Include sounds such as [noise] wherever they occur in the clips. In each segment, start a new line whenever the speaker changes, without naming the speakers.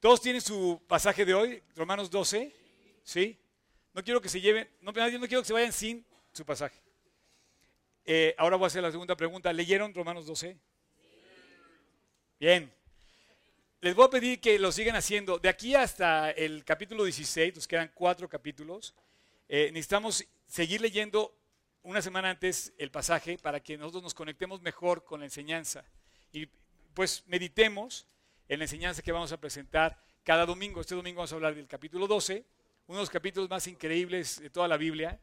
¿Todos tienen su pasaje de hoy, Romanos 12? ¿Sí? No quiero que se lleven, no, no quiero que se vayan sin su pasaje. Eh, ahora voy a hacer la segunda pregunta. ¿Leyeron Romanos 12? Bien. Les voy a pedir que lo sigan haciendo. De aquí hasta el capítulo 16, nos quedan cuatro capítulos. Eh, necesitamos seguir leyendo una semana antes el pasaje para que nosotros nos conectemos mejor con la enseñanza. Y pues meditemos en la enseñanza que vamos a presentar cada domingo. Este domingo vamos a hablar del capítulo 12, uno de los capítulos más increíbles de toda la Biblia.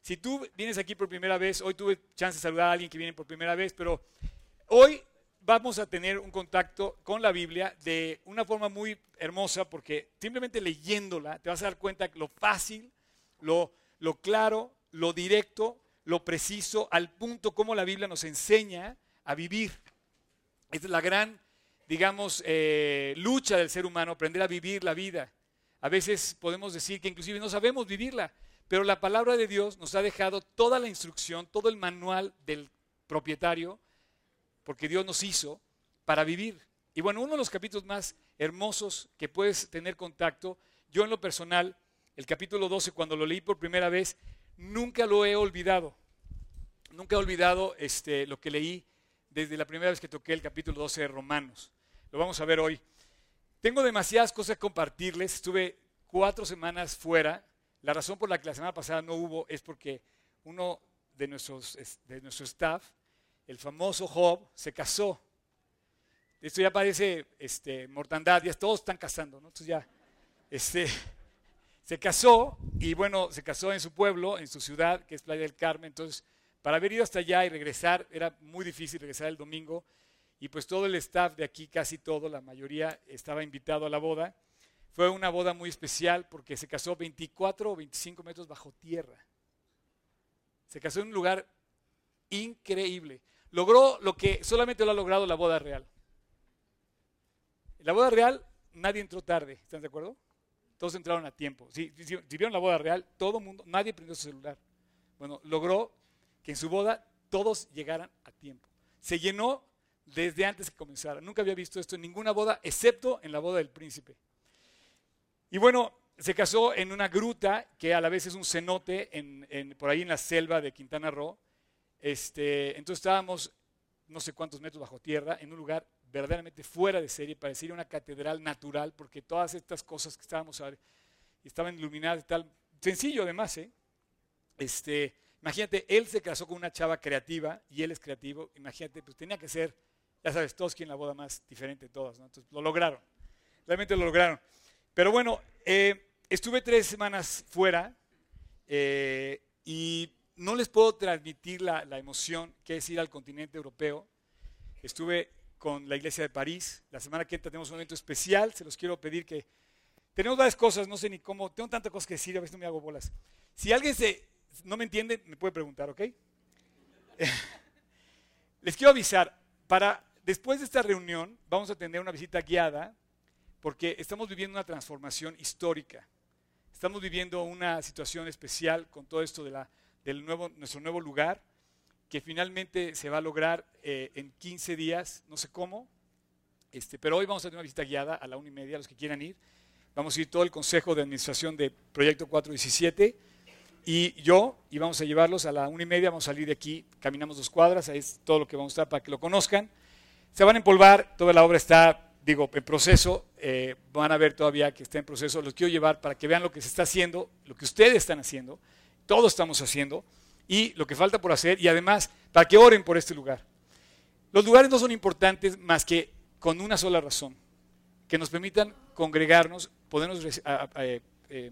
Si tú vienes aquí por primera vez, hoy tuve chance de saludar a alguien que viene por primera vez, pero hoy vamos a tener un contacto con la Biblia de una forma muy hermosa porque simplemente leyéndola te vas a dar cuenta lo fácil, lo, lo claro, lo directo, lo preciso, al punto como la Biblia nos enseña a vivir. Esta es la gran, digamos, eh, lucha del ser humano, aprender a vivir la vida. A veces podemos decir que inclusive no sabemos vivirla, pero la palabra de Dios nos ha dejado toda la instrucción, todo el manual del propietario, porque Dios nos hizo para vivir. Y bueno, uno de los capítulos más hermosos que puedes tener contacto, yo en lo personal, el capítulo 12, cuando lo leí por primera vez, nunca lo he olvidado. Nunca he olvidado este, lo que leí desde la primera vez que toqué el capítulo 12 de Romanos. Lo vamos a ver hoy. Tengo demasiadas cosas que compartirles. Estuve cuatro semanas fuera la razón por la que la semana pasada no hubo es porque uno de, nuestros, de nuestro staff, el famoso Job, se casó. Esto ya parece este, mortandad, ya todos están casando, ¿no? Entonces ya, este, [laughs] se casó y bueno, se casó en su pueblo, en su ciudad, que es Playa del Carmen. Entonces, para haber ido hasta allá y regresar, era muy difícil regresar el domingo. Y pues todo el staff de aquí, casi todo, la mayoría, estaba invitado a la boda. Fue una boda muy especial porque se casó 24 o 25 metros bajo tierra. Se casó en un lugar increíble. Logró lo que solamente lo ha logrado la boda real. En la boda real nadie entró tarde, ¿están de acuerdo? Todos entraron a tiempo. Si, vieron la boda real, todo mundo, nadie prendió su celular. Bueno, logró que en su boda todos llegaran a tiempo. Se llenó desde antes que comenzara. Nunca había visto esto en ninguna boda, excepto en la boda del príncipe. Y bueno, se casó en una gruta que a la vez es un cenote en, por ahí en la selva de Quintana Roo. Este, entonces estábamos no sé cuántos metros bajo tierra, en un lugar verdaderamente fuera de serie, parecía una catedral natural, porque todas estas cosas que estábamos a ver, estaban iluminadas y tal. Sencillo además, ¿eh? Este, imagínate, él se casó con una chava creativa y él es creativo. Imagínate, pues tenía que ser, ya sabes, todos quien la boda más diferente de todas, ¿no? Entonces lo lograron, realmente lo lograron. Pero bueno, eh, estuve tres semanas fuera eh, y no les puedo transmitir la, emoción que es ir al continente europeo. Estuve con la iglesia de París. La semana que entra tenemos un evento especial. Se los quiero pedir que... Tenemos varias cosas, no sé ni cómo. Tengo tantas cosas que decir, a veces no me hago bolas. Si alguien se, no me entiende, me puede preguntar, ¿ok? [laughs] les quiero avisar, para después de esta reunión vamos a tener una visita guiada porque estamos viviendo una transformación histórica. Estamos viviendo una situación especial con todo esto de del nuevo, nuestro nuevo lugar, que finalmente se va a lograr eh, en 15 días, no sé cómo, este, pero hoy vamos a tener una visita guiada a la una y media, los que quieran ir. Vamos a ir todo el consejo de administración de Proyecto 417 y yo, y vamos a llevarlos a la una y media, vamos a salir de aquí, caminamos dos cuadras, ahí es todo lo que vamos a estar para que lo conozcan. Se van a empolvar, toda la obra está digo, en proceso, eh, van a ver todavía que está en proceso, los quiero llevar para que vean lo que se está haciendo, lo que ustedes están haciendo, todos estamos haciendo, y lo que falta por hacer, y además para que oren por este lugar. Los lugares no son importantes más que con una sola razón, que nos permitan congregarnos, podernos eh, eh,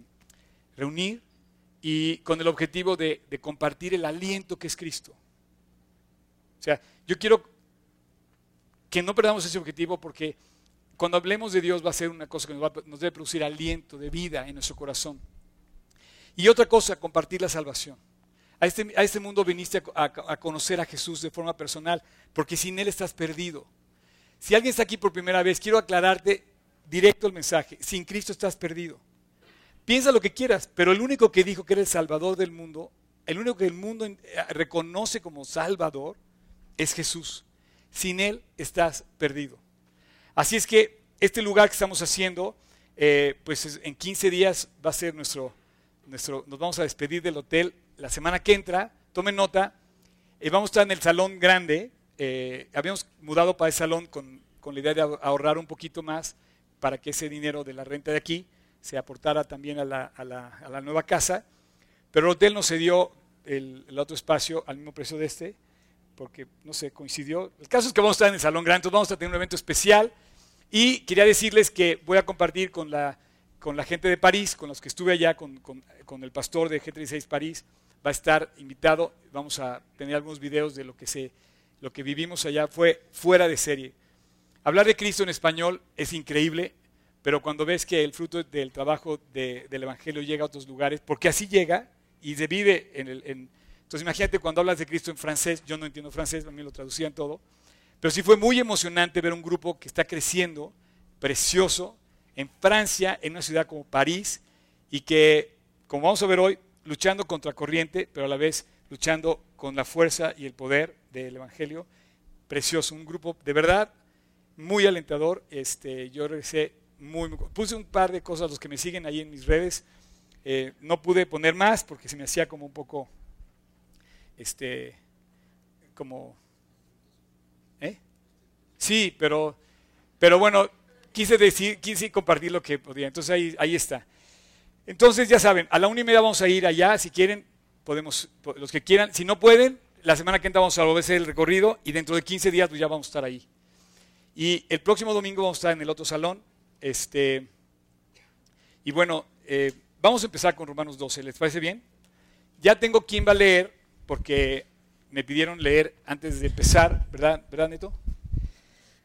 reunir y con el objetivo de, de compartir el aliento que es Cristo. O sea, yo quiero que no perdamos ese objetivo porque cuando hablemos de Dios va a ser una cosa que nos, debe producir aliento de vida en nuestro corazón. Y otra cosa, compartir la salvación. A este, a este mundo viniste a, conocer a Jesús de forma personal, porque sin Él estás perdido. Si alguien está aquí por primera vez, quiero aclararte directo el mensaje. Sin Cristo estás perdido. Piensa lo que quieras, pero el único que dijo que era el Salvador del mundo, el único que el mundo eh, reconoce como Salvador, es Jesús. Sin Él estás perdido. Así es que este lugar que estamos haciendo, eh, pues en 15 días va a ser nuestro, nuestro, nos vamos a despedir del hotel la semana que entra, tomen nota, eh, vamos a estar en el salón grande, eh, habíamos mudado para el salón con, con, la idea de ahorrar un poquito más para que ese dinero de la renta de aquí se aportara también a la, a la, a la nueva casa, pero el hotel nos cedió el, otro espacio al mismo precio de este, porque no sé, coincidió. El caso es que vamos a estar en el salón grande, entonces vamos a tener un evento especial y quería decirles que voy a compartir con la, gente de París, con los que estuve allá, con, el pastor de G36 París, va a estar invitado, vamos a tener algunos videos de lo que, se, lo que vivimos allá, fue fuera de serie. Hablar de Cristo en español es increíble, pero cuando ves que el fruto del trabajo de, del Evangelio llega a otros lugares, porque así llega y se vive en el... entonces imagínate cuando hablas de Cristo en francés, yo no entiendo francés, a mí lo traducían todo, pero sí fue muy emocionante ver un grupo que está creciendo, precioso, en Francia, en una ciudad como París, y que, como vamos a ver hoy, luchando contra corriente, pero a la vez luchando con la fuerza y el poder del Evangelio. Precioso, un grupo de verdad muy alentador. Este, yo regresé muy, puse un par de cosas los que me siguen ahí en mis redes. Eh, no pude poner más porque se me hacía como un poco, este, como, ¿eh? Sí, pero, pero bueno, quise decir, quise compartir lo que podía. Entonces ahí, ahí está. Entonces ya saben, a la una y media vamos a ir allá, si quieren, podemos, los que quieran, si no pueden, la semana que entra vamos a volver a hacer el recorrido y dentro de 15 días pues ya vamos a estar ahí. Y el próximo domingo vamos a estar en el otro salón. Este, y bueno, eh, vamos a empezar con Romanos 12, ¿les parece bien? Ya tengo quien va a leer, porque me pidieron leer antes de empezar, ¿verdad, ¿verdad Neto?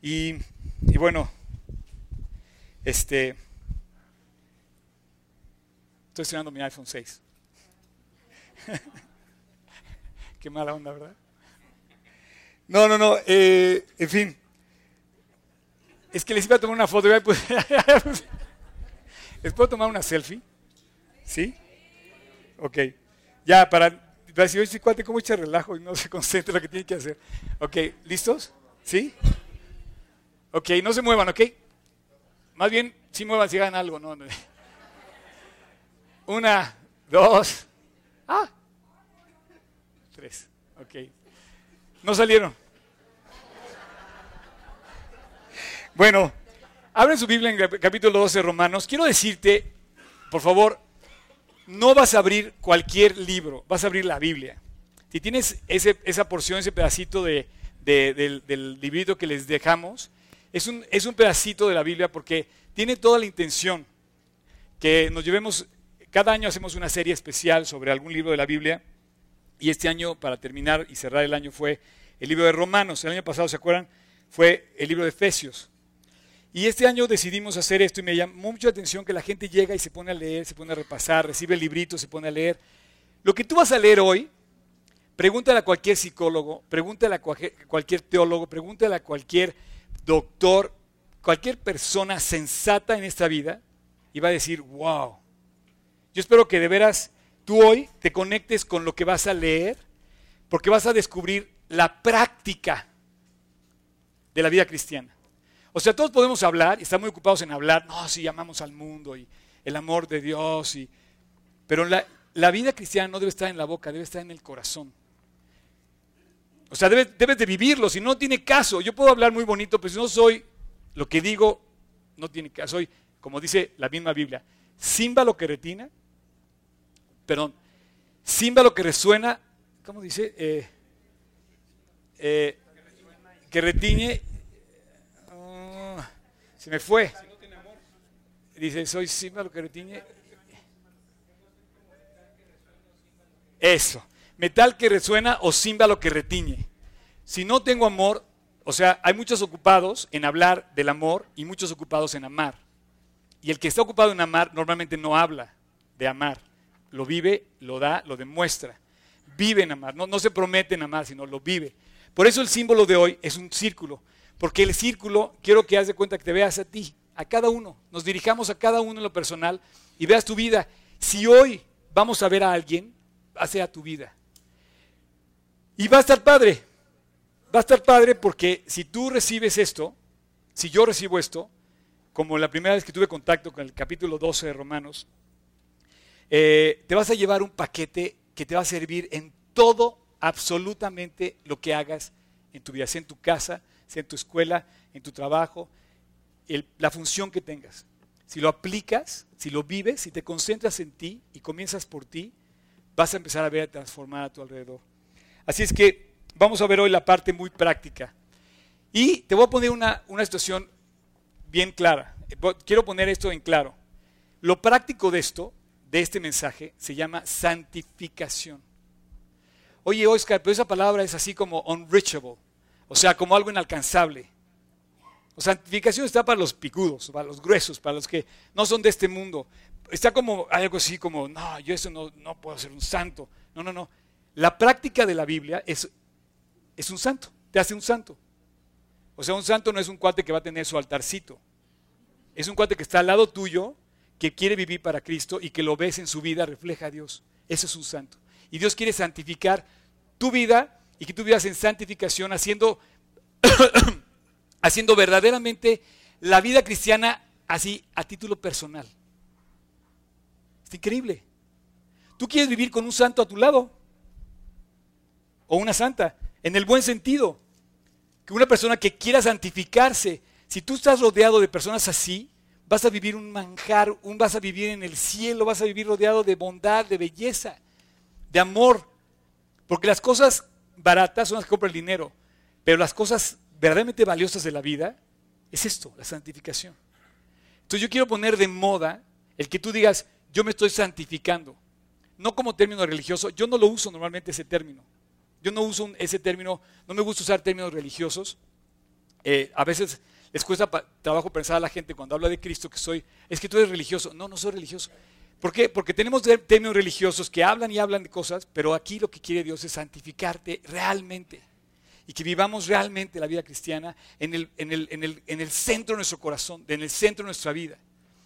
Y, y bueno, este... Estoy estrenando mi iPhone 6. [laughs] Qué mala onda, ¿verdad? No, no, no. Eh, en fin. Es que les iba a tomar una foto. Pues, [laughs] ¿Les puedo tomar una selfie? ¿Sí? Ok. Ya, para, para decir, oye, cuate, ¿cómo relajo y no se concentra en lo que tiene que hacer? Ok, ¿listos? ¿Sí? Ok, no se muevan, ¿ok? Más bien, sí muevan si hagan algo, ¿no? [laughs] Una, dos, ah, tres. Ok. No salieron. Bueno, abren su Biblia en capítulo 12 de Romanos. Quiero decirte, por favor, no vas a abrir cualquier libro, vas a abrir la Biblia. Si tienes ese, esa porción, ese pedacito de, de, del, del, librito que les dejamos, es un, es un pedacito de la Biblia porque tiene toda la intención que nos llevemos cada año hacemos una serie especial sobre algún libro de la Biblia y este año, para terminar y cerrar el año, fue el libro de Romanos. El año pasado, ¿se acuerdan? Fue el libro de Efesios. Y este año decidimos hacer esto y me llamó mucho la atención que la gente llega y se pone a leer, se pone a repasar, recibe el librito, se pone a leer. Lo que tú vas a leer hoy, pregúntale a cualquier psicólogo, pregúntale a cualquier teólogo, pregúntale a cualquier doctor, cualquier persona sensata en esta vida y va a decir, wow, yo espero que de veras tú hoy te conectes con lo que vas a leer, porque vas a descubrir la práctica de la vida cristiana. O sea, todos podemos hablar y estamos muy ocupados en hablar, no, si amamos al mundo y el amor de Dios, y, pero la, la, vida cristiana no debe estar en la boca, debe estar en el corazón. O sea, debes, debes de vivirlo, si no tiene caso. Yo puedo hablar muy bonito, pero si no soy lo que digo, no tiene caso. Soy, como dice la misma Biblia, lo que retina, perdón, lo que resuena, ¿cómo dice? Eh, eh, que retiñe, se me fue. Dice, soy lo que retiñe. Eso, metal que resuena o lo que retiñe. Si no tengo amor, o sea, hay muchos ocupados en hablar del amor y muchos ocupados en amar. Y el que está ocupado en amar normalmente no habla de amar lo vive, lo da, lo demuestra. Vive en amar, no, no se promete en amar, sino lo vive. Por eso el símbolo de hoy es un círculo, porque el círculo, quiero que haz de cuenta que te veas a ti, a cada uno, nos dirijamos a cada uno en lo personal y veas tu vida. Si hoy vamos a ver a alguien, hace a tu vida. Y va a estar padre, va a estar padre porque si tú recibes esto, si yo recibo esto, como la primera vez que tuve contacto con el capítulo 12 de Romanos, eh, te vas a llevar un paquete que te va a servir en todo, absolutamente lo que hagas en tu vida, sea en tu casa, en tu escuela, en tu trabajo, la función que tengas. Si lo aplicas, si lo vives, si te concentras en ti y comienzas por ti, vas a empezar a ver transformar a tu alrededor. Así es que vamos a ver hoy la parte muy práctica. Y te voy a poner una, una situación bien clara. Quiero poner esto en claro. Lo práctico de esto, de este mensaje, se llama santificación. Oye, Oscar, pero esa palabra es así como unreachable, o sea, como algo inalcanzable. O santificación está para los picudos, para los gruesos, para los que no son de este mundo. Está como algo así como, no, yo eso no, no puedo ser un santo. No, no, no. La práctica de la Biblia es, es un santo, te hace un santo. O sea, un santo no es un cuate que va a tener su altarcito. Es un cuate que está al lado tuyo, que quiere vivir para Cristo y que lo ves en su vida, refleja a Dios. Ese es un santo. Y Dios quiere santificar tu vida y que tú vivas en santificación haciendo, [coughs] haciendo verdaderamente la vida cristiana así a título personal. Es increíble. Tú quieres vivir con un santo a tu lado o una santa, en el buen sentido que una persona que quiera santificarse, si tú estás rodeado de personas así, vas a vivir un manjar, un, vas a vivir en el cielo, vas a vivir rodeado de bondad, de belleza, de amor. Porque las cosas baratas son las que compra el dinero, pero las cosas verdaderamente valiosas de la vida es esto, la santificación. Entonces yo quiero poner de moda el que tú digas, yo me estoy santificando. No como término religioso, yo no lo uso normalmente ese término. Yo no uso ese término, no me gusta usar términos religiosos. Eh, a veces les cuesta trabajo pensar a la gente cuando habla de Cristo que soy, es que tú eres religioso. No, no soy religioso. ¿Por qué? Porque tenemos términos religiosos que hablan y hablan de cosas, pero aquí lo que quiere Dios es santificarte realmente y que vivamos realmente la vida cristiana en el, en el, en el, en el centro de nuestro corazón, en el centro de nuestra vida.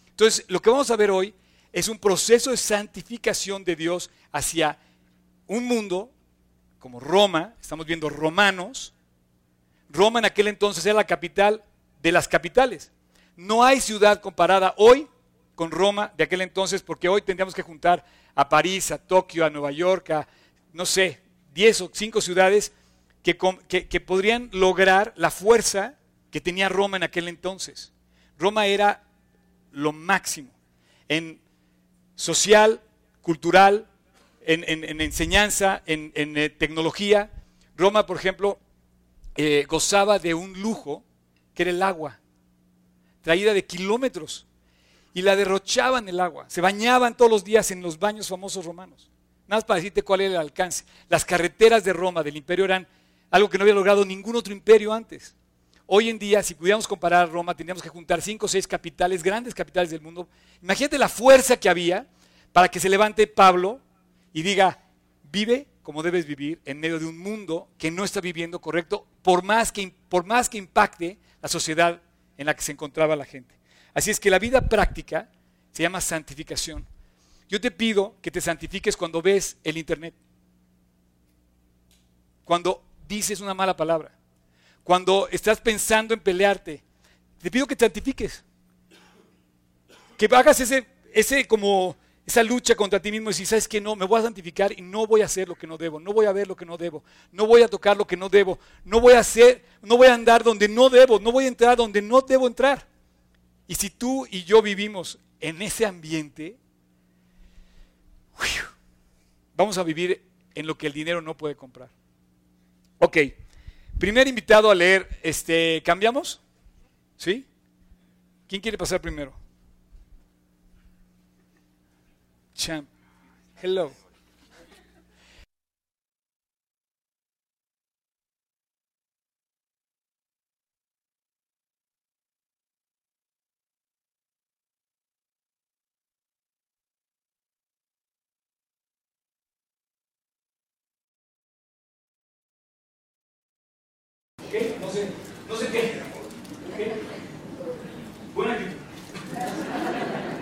Entonces, lo que vamos a ver hoy es un proceso de santificación de Dios hacia un mundo como Roma, estamos viendo romanos. Roma en aquel entonces era la capital de las capitales. No hay ciudad comparada hoy con Roma de aquel entonces, porque hoy tendríamos que juntar a París, a Tokio, a Nueva York, a, no sé, 10 o 5 ciudades que, que podrían lograr la fuerza que tenía Roma en aquel entonces. Roma era lo máximo en social, cultural, en, enseñanza, en, eh, tecnología. Roma, por ejemplo, eh, gozaba de un lujo que era el agua, traída de kilómetros, y la derrochaban el agua. Se bañaban todos los días en los baños famosos romanos. Nada más para decirte cuál era el alcance. Las carreteras de Roma, del imperio, eran algo que no había logrado ningún otro imperio antes. Hoy en día, si pudiéramos comparar Roma, tendríamos que juntar cinco o seis capitales, grandes capitales del mundo. Imagínate la fuerza que había para que se levante Pablo y diga, vive como debes vivir en medio de un mundo que no está viviendo correcto, por más que, por más que impacte la sociedad en la que se encontraba la gente. Así es que la vida práctica se llama santificación. Yo te pido que te santifiques cuando ves el Internet, cuando dices una mala palabra, cuando estás pensando en pelearte. Te pido que te santifiques, que hagas ese, ese como esa lucha contra ti mismo y si sabes que no, me voy a santificar y no voy a hacer lo que no debo, no voy a ver lo que no debo, no voy a tocar lo que no debo, no voy a hacer, no voy a andar donde no debo, no voy a entrar donde no debo entrar. Y si tú y yo vivimos en ese ambiente, vamos a vivir en lo que el dinero no puede comprar. Ok, primer invitado a leer, este, ¿cambiamos? ¿Sí? ¿Quién quiere pasar primero? champ. Hello. Okay, no sé, no sé qué. Buena actitud.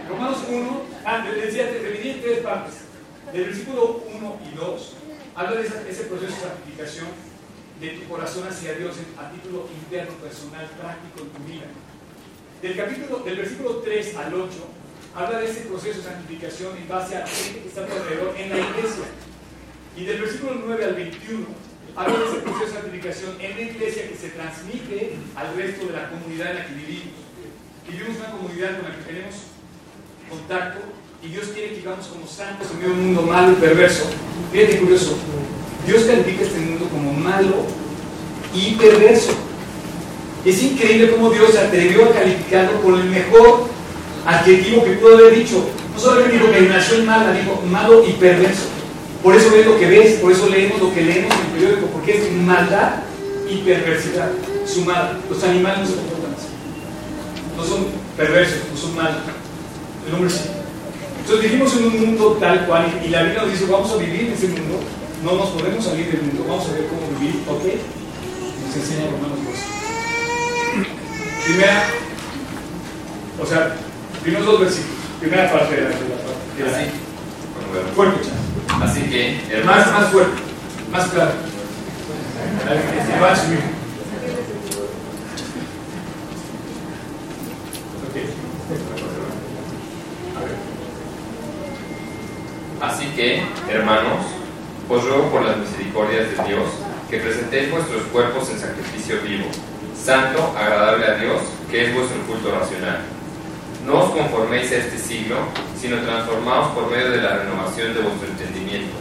Romanos 1, ah, le decía, te dividí en tres partes. Del versículo 1 y 2, habla de ese proceso de santificación de tu corazón hacia Dios a título interno, personal, práctico en tu vida. del capítulo, del versículo 3 al 8, habla de ese proceso de santificación en base a la gente que está alrededor en la iglesia. Y del versículo 9 al 21, habla de ese proceso de santificación en la iglesia que se transmite al resto de la comunidad en la que vivimos. Vivimos una comunidad con la que tenemos contacto y Dios quiere que vivamos como santos en medio de un mundo malo y perverso. Fíjate curioso, Dios califica este mundo como malo y perverso. Es increíble cómo Dios se atrevió a calificarlo con el mejor adjetivo que pudo haber dicho. No solamente dijo que nació mala, dijo malo y perverso. Por eso ves lo que ves, por eso leemos lo que leemos en el periódico, porque es maldad y perversidad sumada. Los animales no se comportan así. No son perversos, no son malos. El hombre sí. Entonces vivimos en un mundo tal cual, y la Biblia nos dice, vamos a vivir en ese mundo, no nos podemos salir del mundo, vamos a ver cómo vivir, ¿ok? Nos enseña Romanos 12. Primera, o sea, primeros dos versículos, primera parte de la, de la, de la, Fuerte,
Así que,
más, más fuerte, más claro.
Así que, hermanos, os ruego por las misericordias de Dios que presentéis vuestros cuerpos en sacrificio vivo, santo, agradable a Dios, que es vuestro culto racional. No os conforméis a este siglo, sino transformaos por medio de la renovación de vuestro entendimiento,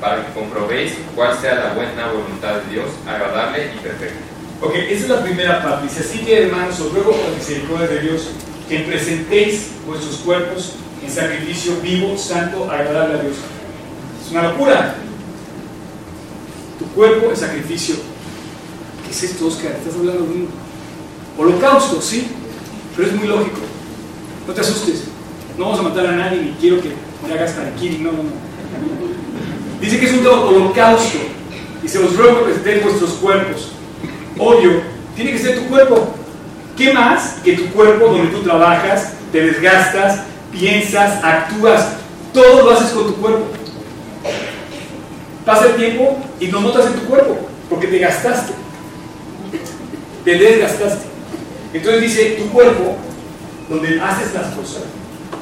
para que comprobéis cuál sea la buena voluntad de Dios, agradable y perfecta.
Ok, esa es la primera parte. Dice, así que hermanos, os ruego por la misericordia de Dios que presentéis vuestros cuerpos en sacrificio vivo, santo, agradable a Dios. Es una locura. Tu cuerpo es sacrificio. ¿Qué es esto, Oscar? Estás hablando de un holocausto, sí, pero es muy lógico. No te asustes. No vamos a matar a nadie ni quiero que me hagas harakiri. No, no, no. Dice que es un holocausto. Y se os ruego que presentéis vuestros cuerpos. Obvio, tiene que ser tu cuerpo. ¿Qué más que tu cuerpo donde tú trabajas, te desgastas, piensas, actúas? Todo lo haces con tu cuerpo. Pasa el tiempo y lo notas en tu cuerpo, porque te gastaste. Te desgastaste. Entonces dice, tu cuerpo, donde haces las cosas,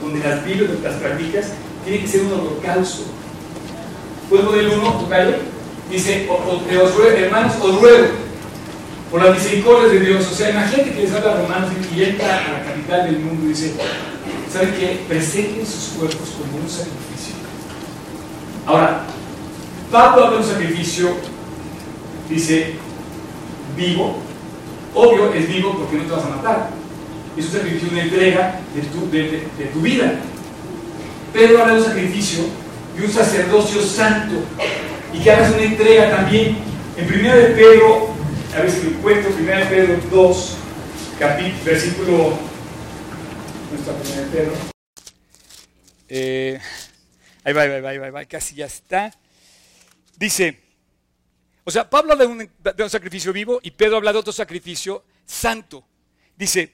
donde las vives, donde las practicas, tiene que ser un holocausto. ¿Puedes poner uno, tocayo? Dice, hermanos, os ruego, por las misericordias de Dios. O sea, imagínate que les habla a Romanos y entra a la capital del mundo y dice, ¿saben qué? Presenten sus cuerpos como un sacrificio. Ahora, Pablo habla de un sacrificio, dice, vivo. Obvio, es vivo porque no te vas a matar. Es un sacrificio, una entrega de tu, de, de, de vida. Pedro habla de un sacrificio y un sacerdocio santo. Y que hagas una entrega también. En primera de Pedro a ver si lo encuentro, 1 Pedro 2, capítulo, versículo, ¿dónde está 1 Pedro? Eh, ahí va, ahí va, ahí va, casi ya está. Dice, o sea, Pablo habla de de un sacrificio vivo y Pedro habla de otro sacrificio santo. Dice,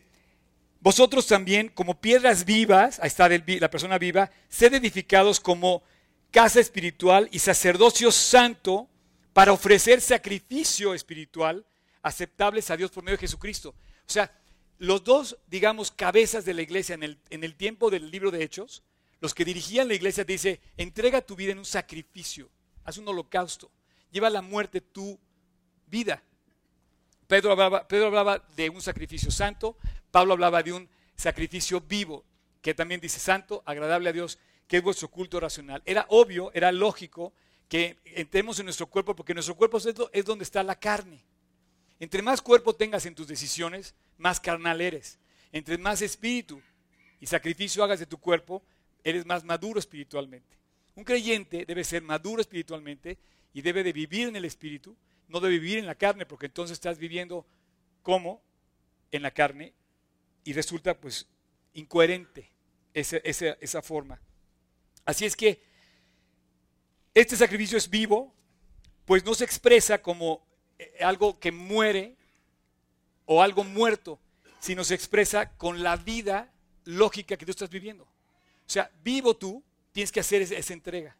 vosotros también, como piedras vivas, ahí está la persona viva, sed edificados como casa espiritual y sacerdocio santo para ofrecer sacrificio espiritual aceptables a Dios por medio de Jesucristo. O sea, los dos, digamos, cabezas de la iglesia en el, en el tiempo del libro de Hechos, los que dirigían la iglesia, dice, entrega tu vida en un sacrificio, haz un holocausto, lleva a la muerte tu vida. Pedro hablaba, Pedro hablaba de un sacrificio santo, Pablo hablaba de un sacrificio vivo, que también dice santo, agradable a Dios, que es vuestro culto racional. Era obvio, era lógico que entremos en nuestro cuerpo, porque nuestro cuerpo es donde está la carne. Entre más cuerpo tengas en tus decisiones, más carnal eres. Entre más espíritu y sacrificio hagas de tu cuerpo, eres más maduro espiritualmente. Un creyente debe ser maduro espiritualmente y debe de vivir en el espíritu, no de vivir en la carne, porque entonces estás viviendo como en la carne y resulta pues incoherente esa, esa, esa forma. Así es que este sacrificio es vivo, pues no se expresa como algo que muere o algo muerto, sino se expresa con la vida lógica que tú estás viviendo. O sea, vivo tú, tienes que hacer esa, entrega.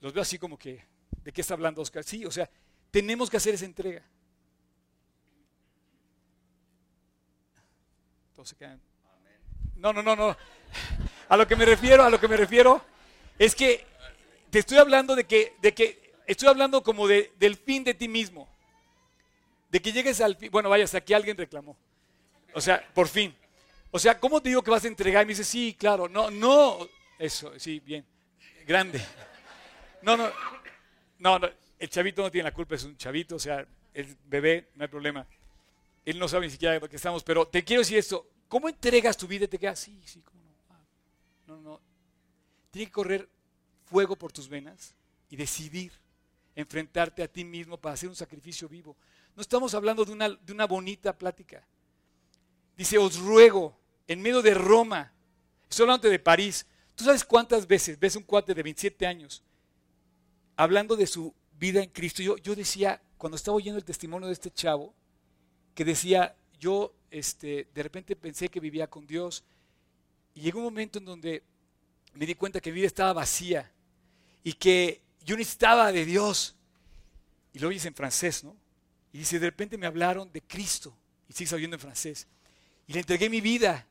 Los veo así como que, ¿de qué está hablando Oscar? Sí, o sea, tenemos que hacer esa entrega. No, no, no, no. A lo que me refiero, a lo que me refiero es que te estoy hablando de que, de que estoy hablando como de, del fin de ti mismo. De que llegues al fin. Bueno, vaya, hasta aquí alguien reclamó. O sea, por fin. O sea, ¿cómo te digo que vas a entregar? Y me dice, sí, claro. No, no. Eso, sí, bien. Grande. No, no. No, no. El chavito no tiene la culpa, es un chavito, o sea, el bebé, no hay problema. Él no sabe ni siquiera de lo que estamos, pero te quiero decir esto. ¿Cómo entregas tu vida y te quedas? Sí, sí, cómo no. Ah, no, no. Tiene que correr fuego por tus venas y decidir enfrentarte a ti mismo para hacer un sacrificio vivo. No estamos hablando de una, de una bonita plática. Dice, os ruego, en medio de Roma, estoy hablando de París, ¿tú sabes cuántas veces ves un cuate de 27 años hablando de su vida en Cristo? Yo, yo decía, cuando estaba oyendo el testimonio de este chavo, que decía, yo este, de repente pensé que vivía con Dios, y llegó un momento en donde me di cuenta que mi vida estaba vacía y que yo necesitaba de Dios. Y lo oyes en francés, ¿no? Y dice, de repente me hablaron de Cristo, y sigues oyendo en francés. Y le entregué mi vida,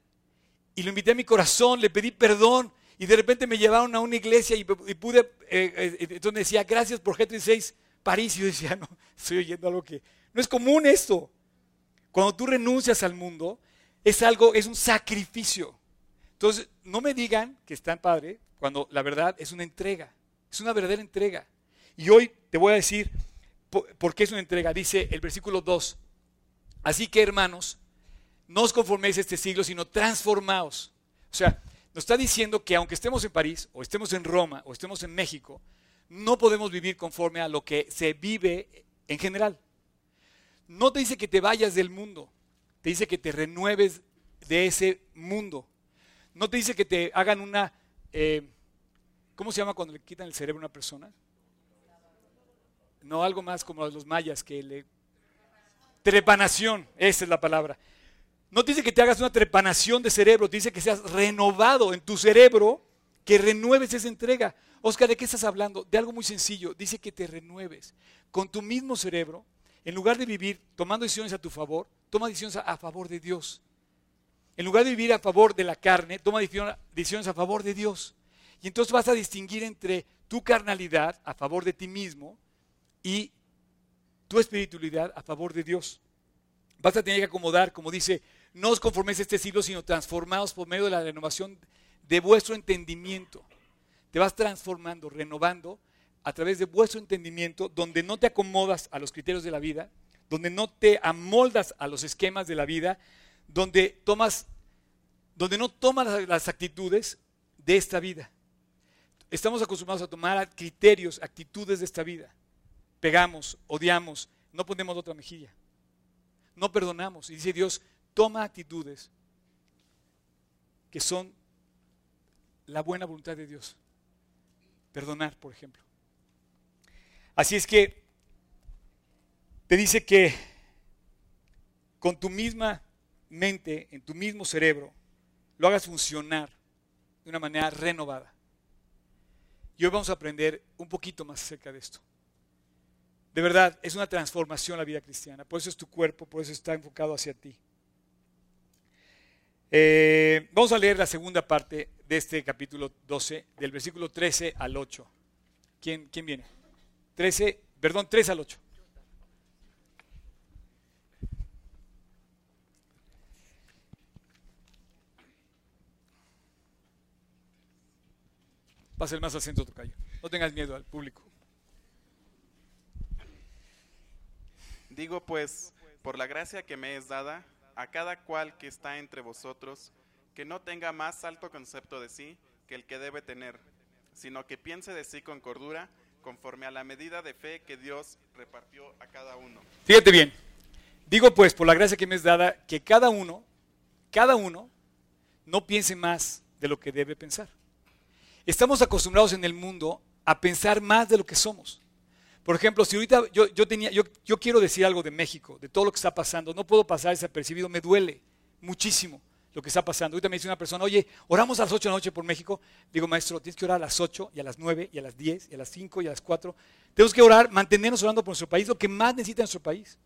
y lo invité a mi corazón, le pedí perdón, y de repente me llevaron a una iglesia y, pude, eh, eh, entonces decía, gracias por G36 París. Y yo decía, [laughs] no, estoy oyendo algo que no es común esto. Cuando tú renuncias al mundo, es algo, es un sacrificio. Entonces, no me digan que están padre cuando la verdad es una entrega. Es una verdadera entrega. Y hoy te voy a decir por, qué es una entrega. Dice el versículo 2. Así que, hermanos, no os conforméis a este siglo, sino transformaos. O sea, nos está diciendo que aunque estemos en París, o estemos en Roma, o estemos en México, no podemos vivir conforme a lo que se vive en general. No te dice que te vayas del mundo, te dice que te renueves de ese mundo. No te dice que te hagan una... Eh, ¿Cómo se llama cuando le quitan el cerebro a una persona? No, algo más como los mayas que le... Trepanación, esa es la palabra. No te dice que te hagas una trepanación de cerebro, te dice que seas renovado en tu cerebro, que renueves esa entrega. Oscar, ¿de qué estás hablando? De algo muy sencillo. Dice que te renueves con tu mismo cerebro. En lugar de vivir tomando decisiones a tu favor, toma decisiones a, favor de Dios. En lugar de vivir a favor de la carne, toma decisiones a favor de Dios. Y entonces vas a distinguir entre tu carnalidad a favor de ti mismo y tu espiritualidad a favor de Dios. Vas a tener que acomodar, como dice, no os conforméis a este siglo, sino transformados por medio de la renovación de vuestro entendimiento. Te vas transformando, renovando a través de vuestro entendimiento, donde no te acomodas a los criterios de la vida, donde no te amoldas a los esquemas de la vida, donde tomas, donde no tomas las actitudes de esta vida. Estamos acostumbrados a tomar criterios, actitudes de esta vida. Pegamos, odiamos, no ponemos otra mejilla. No perdonamos. Y dice Dios, toma actitudes que son la buena voluntad de Dios. Perdonar, por ejemplo. Así es que te dice que con tu misma mente, en tu mismo cerebro, lo hagas funcionar de una manera renovada. Y hoy vamos a aprender un poquito más acerca de esto. De verdad, es una transformación la vida cristiana. Por eso es tu cuerpo, por eso está enfocado hacia ti. Eh, vamos a leer la segunda parte de este capítulo 12, del versículo 13 al 8. ¿Quién, quién viene? 13, perdón, 3 al 8. Pasa el más al Tocayo. No tengas miedo al público.
Digo pues, por la gracia que me es dada, a cada cual que está entre vosotros, que no tenga más alto concepto de sí que el que debe tener, sino que piense de sí con cordura, conforme a la medida de fe que Dios repartió a cada uno.
Fíjate bien, digo pues, por la gracia que me es dada, que cada uno, cada uno, no piense más de lo que debe pensar estamos acostumbrados en el mundo a pensar más de lo que somos. Por ejemplo, si ahorita yo, yo tenía, yo, yo, quiero decir algo de México, de todo lo que está pasando, no puedo pasar desapercibido, me duele muchísimo lo que está pasando. Ahorita me dice una persona, oye, oramos a las 8 de la noche por México. Digo, maestro, tienes que orar a las 8 y a las 9 y a las 10 y a las 5 y a las 4. Tenemos que orar, mantenernos orando por nuestro país, lo que más necesita nuestro país.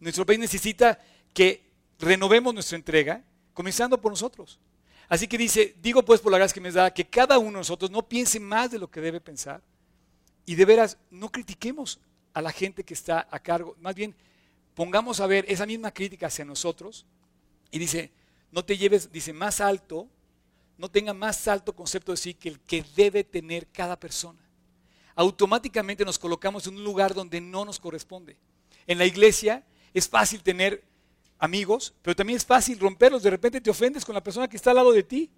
Nuestro país necesita que renovemos nuestra entrega, comenzando por nosotros. Así que dice, digo pues por la gracia que me da, que cada uno de nosotros no piense más de lo que debe pensar y de veras no critiquemos a la gente que está a cargo, más bien pongamos a ver esa misma crítica hacia nosotros y dice, no te lleves, dice, más alto, no tenga más alto concepto de sí que el que debe tener cada persona. Automáticamente nos colocamos en un lugar donde no nos corresponde. En la iglesia es fácil tener amigos, pero también es fácil romperlos. De repente te ofendes con la persona que está al lado de ti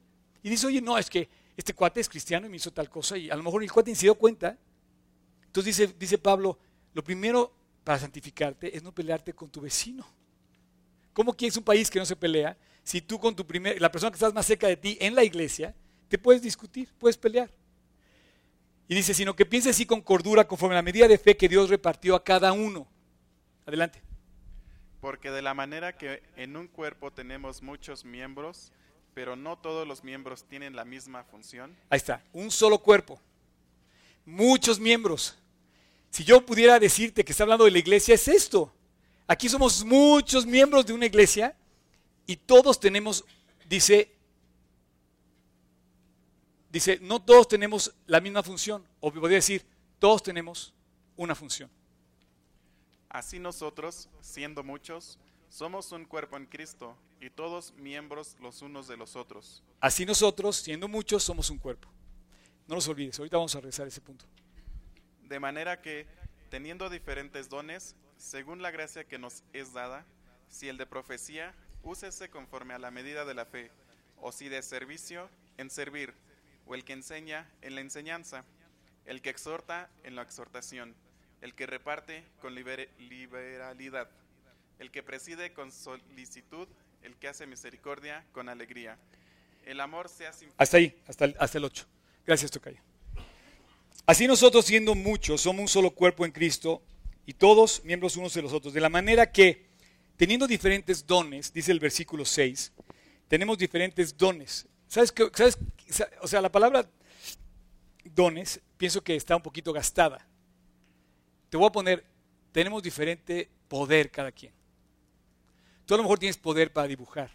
y dices, oye, no, es que este cuate es cristiano y me hizo tal cosa y a lo mejor el cuate ni se dio cuenta. Entonces dice, dice Pablo, lo primero para santificarte es no pelearte con tu vecino. ¿Cómo quieres un país que no se pelea si tú con tu primer, la persona que estás más cerca de ti en la iglesia, te puedes discutir, puedes pelear? Y dice, sino que pienses así con cordura conforme a la medida de fe que Dios repartió a cada uno. Adelante.
Porque de la manera que en un cuerpo tenemos muchos miembros, pero no todos los miembros tienen la misma función.
Ahí está, un solo cuerpo, muchos miembros. Si yo pudiera decirte que está hablando de la iglesia, es esto. Aquí somos muchos miembros de una iglesia y todos tenemos, dice, dice, no todos tenemos la misma función, o podría decir, todos tenemos una función.
Así nosotros, siendo muchos, somos un cuerpo en Cristo y todos miembros los unos de los otros.
Así nosotros, siendo muchos, somos un cuerpo. No los olvides, ahorita vamos a regresar a ese punto.
De manera que, teniendo diferentes dones, según la gracia que nos es dada, si el de profecía, úsese conforme a la medida de la fe, o si de servicio, en servir, o el que enseña, en la enseñanza, el que exhorta, en la exhortación el que reparte con liberalidad, el que preside con solicitud, el que hace misericordia con alegría. El amor sea sin...
Hasta ahí, hasta el, hasta el 8. Gracias, Tocayo. Así nosotros siendo muchos, somos un solo cuerpo en Cristo y todos miembros unos de los otros. De la manera que, teniendo diferentes dones, dice el versículo 6, tenemos diferentes dones. ¿Sabes qué? ¿Sabes? O sea, la palabra dones pienso que está un poquito gastada. Te voy a poner, tenemos diferente poder cada quien. Tú a lo mejor tienes poder para dibujar,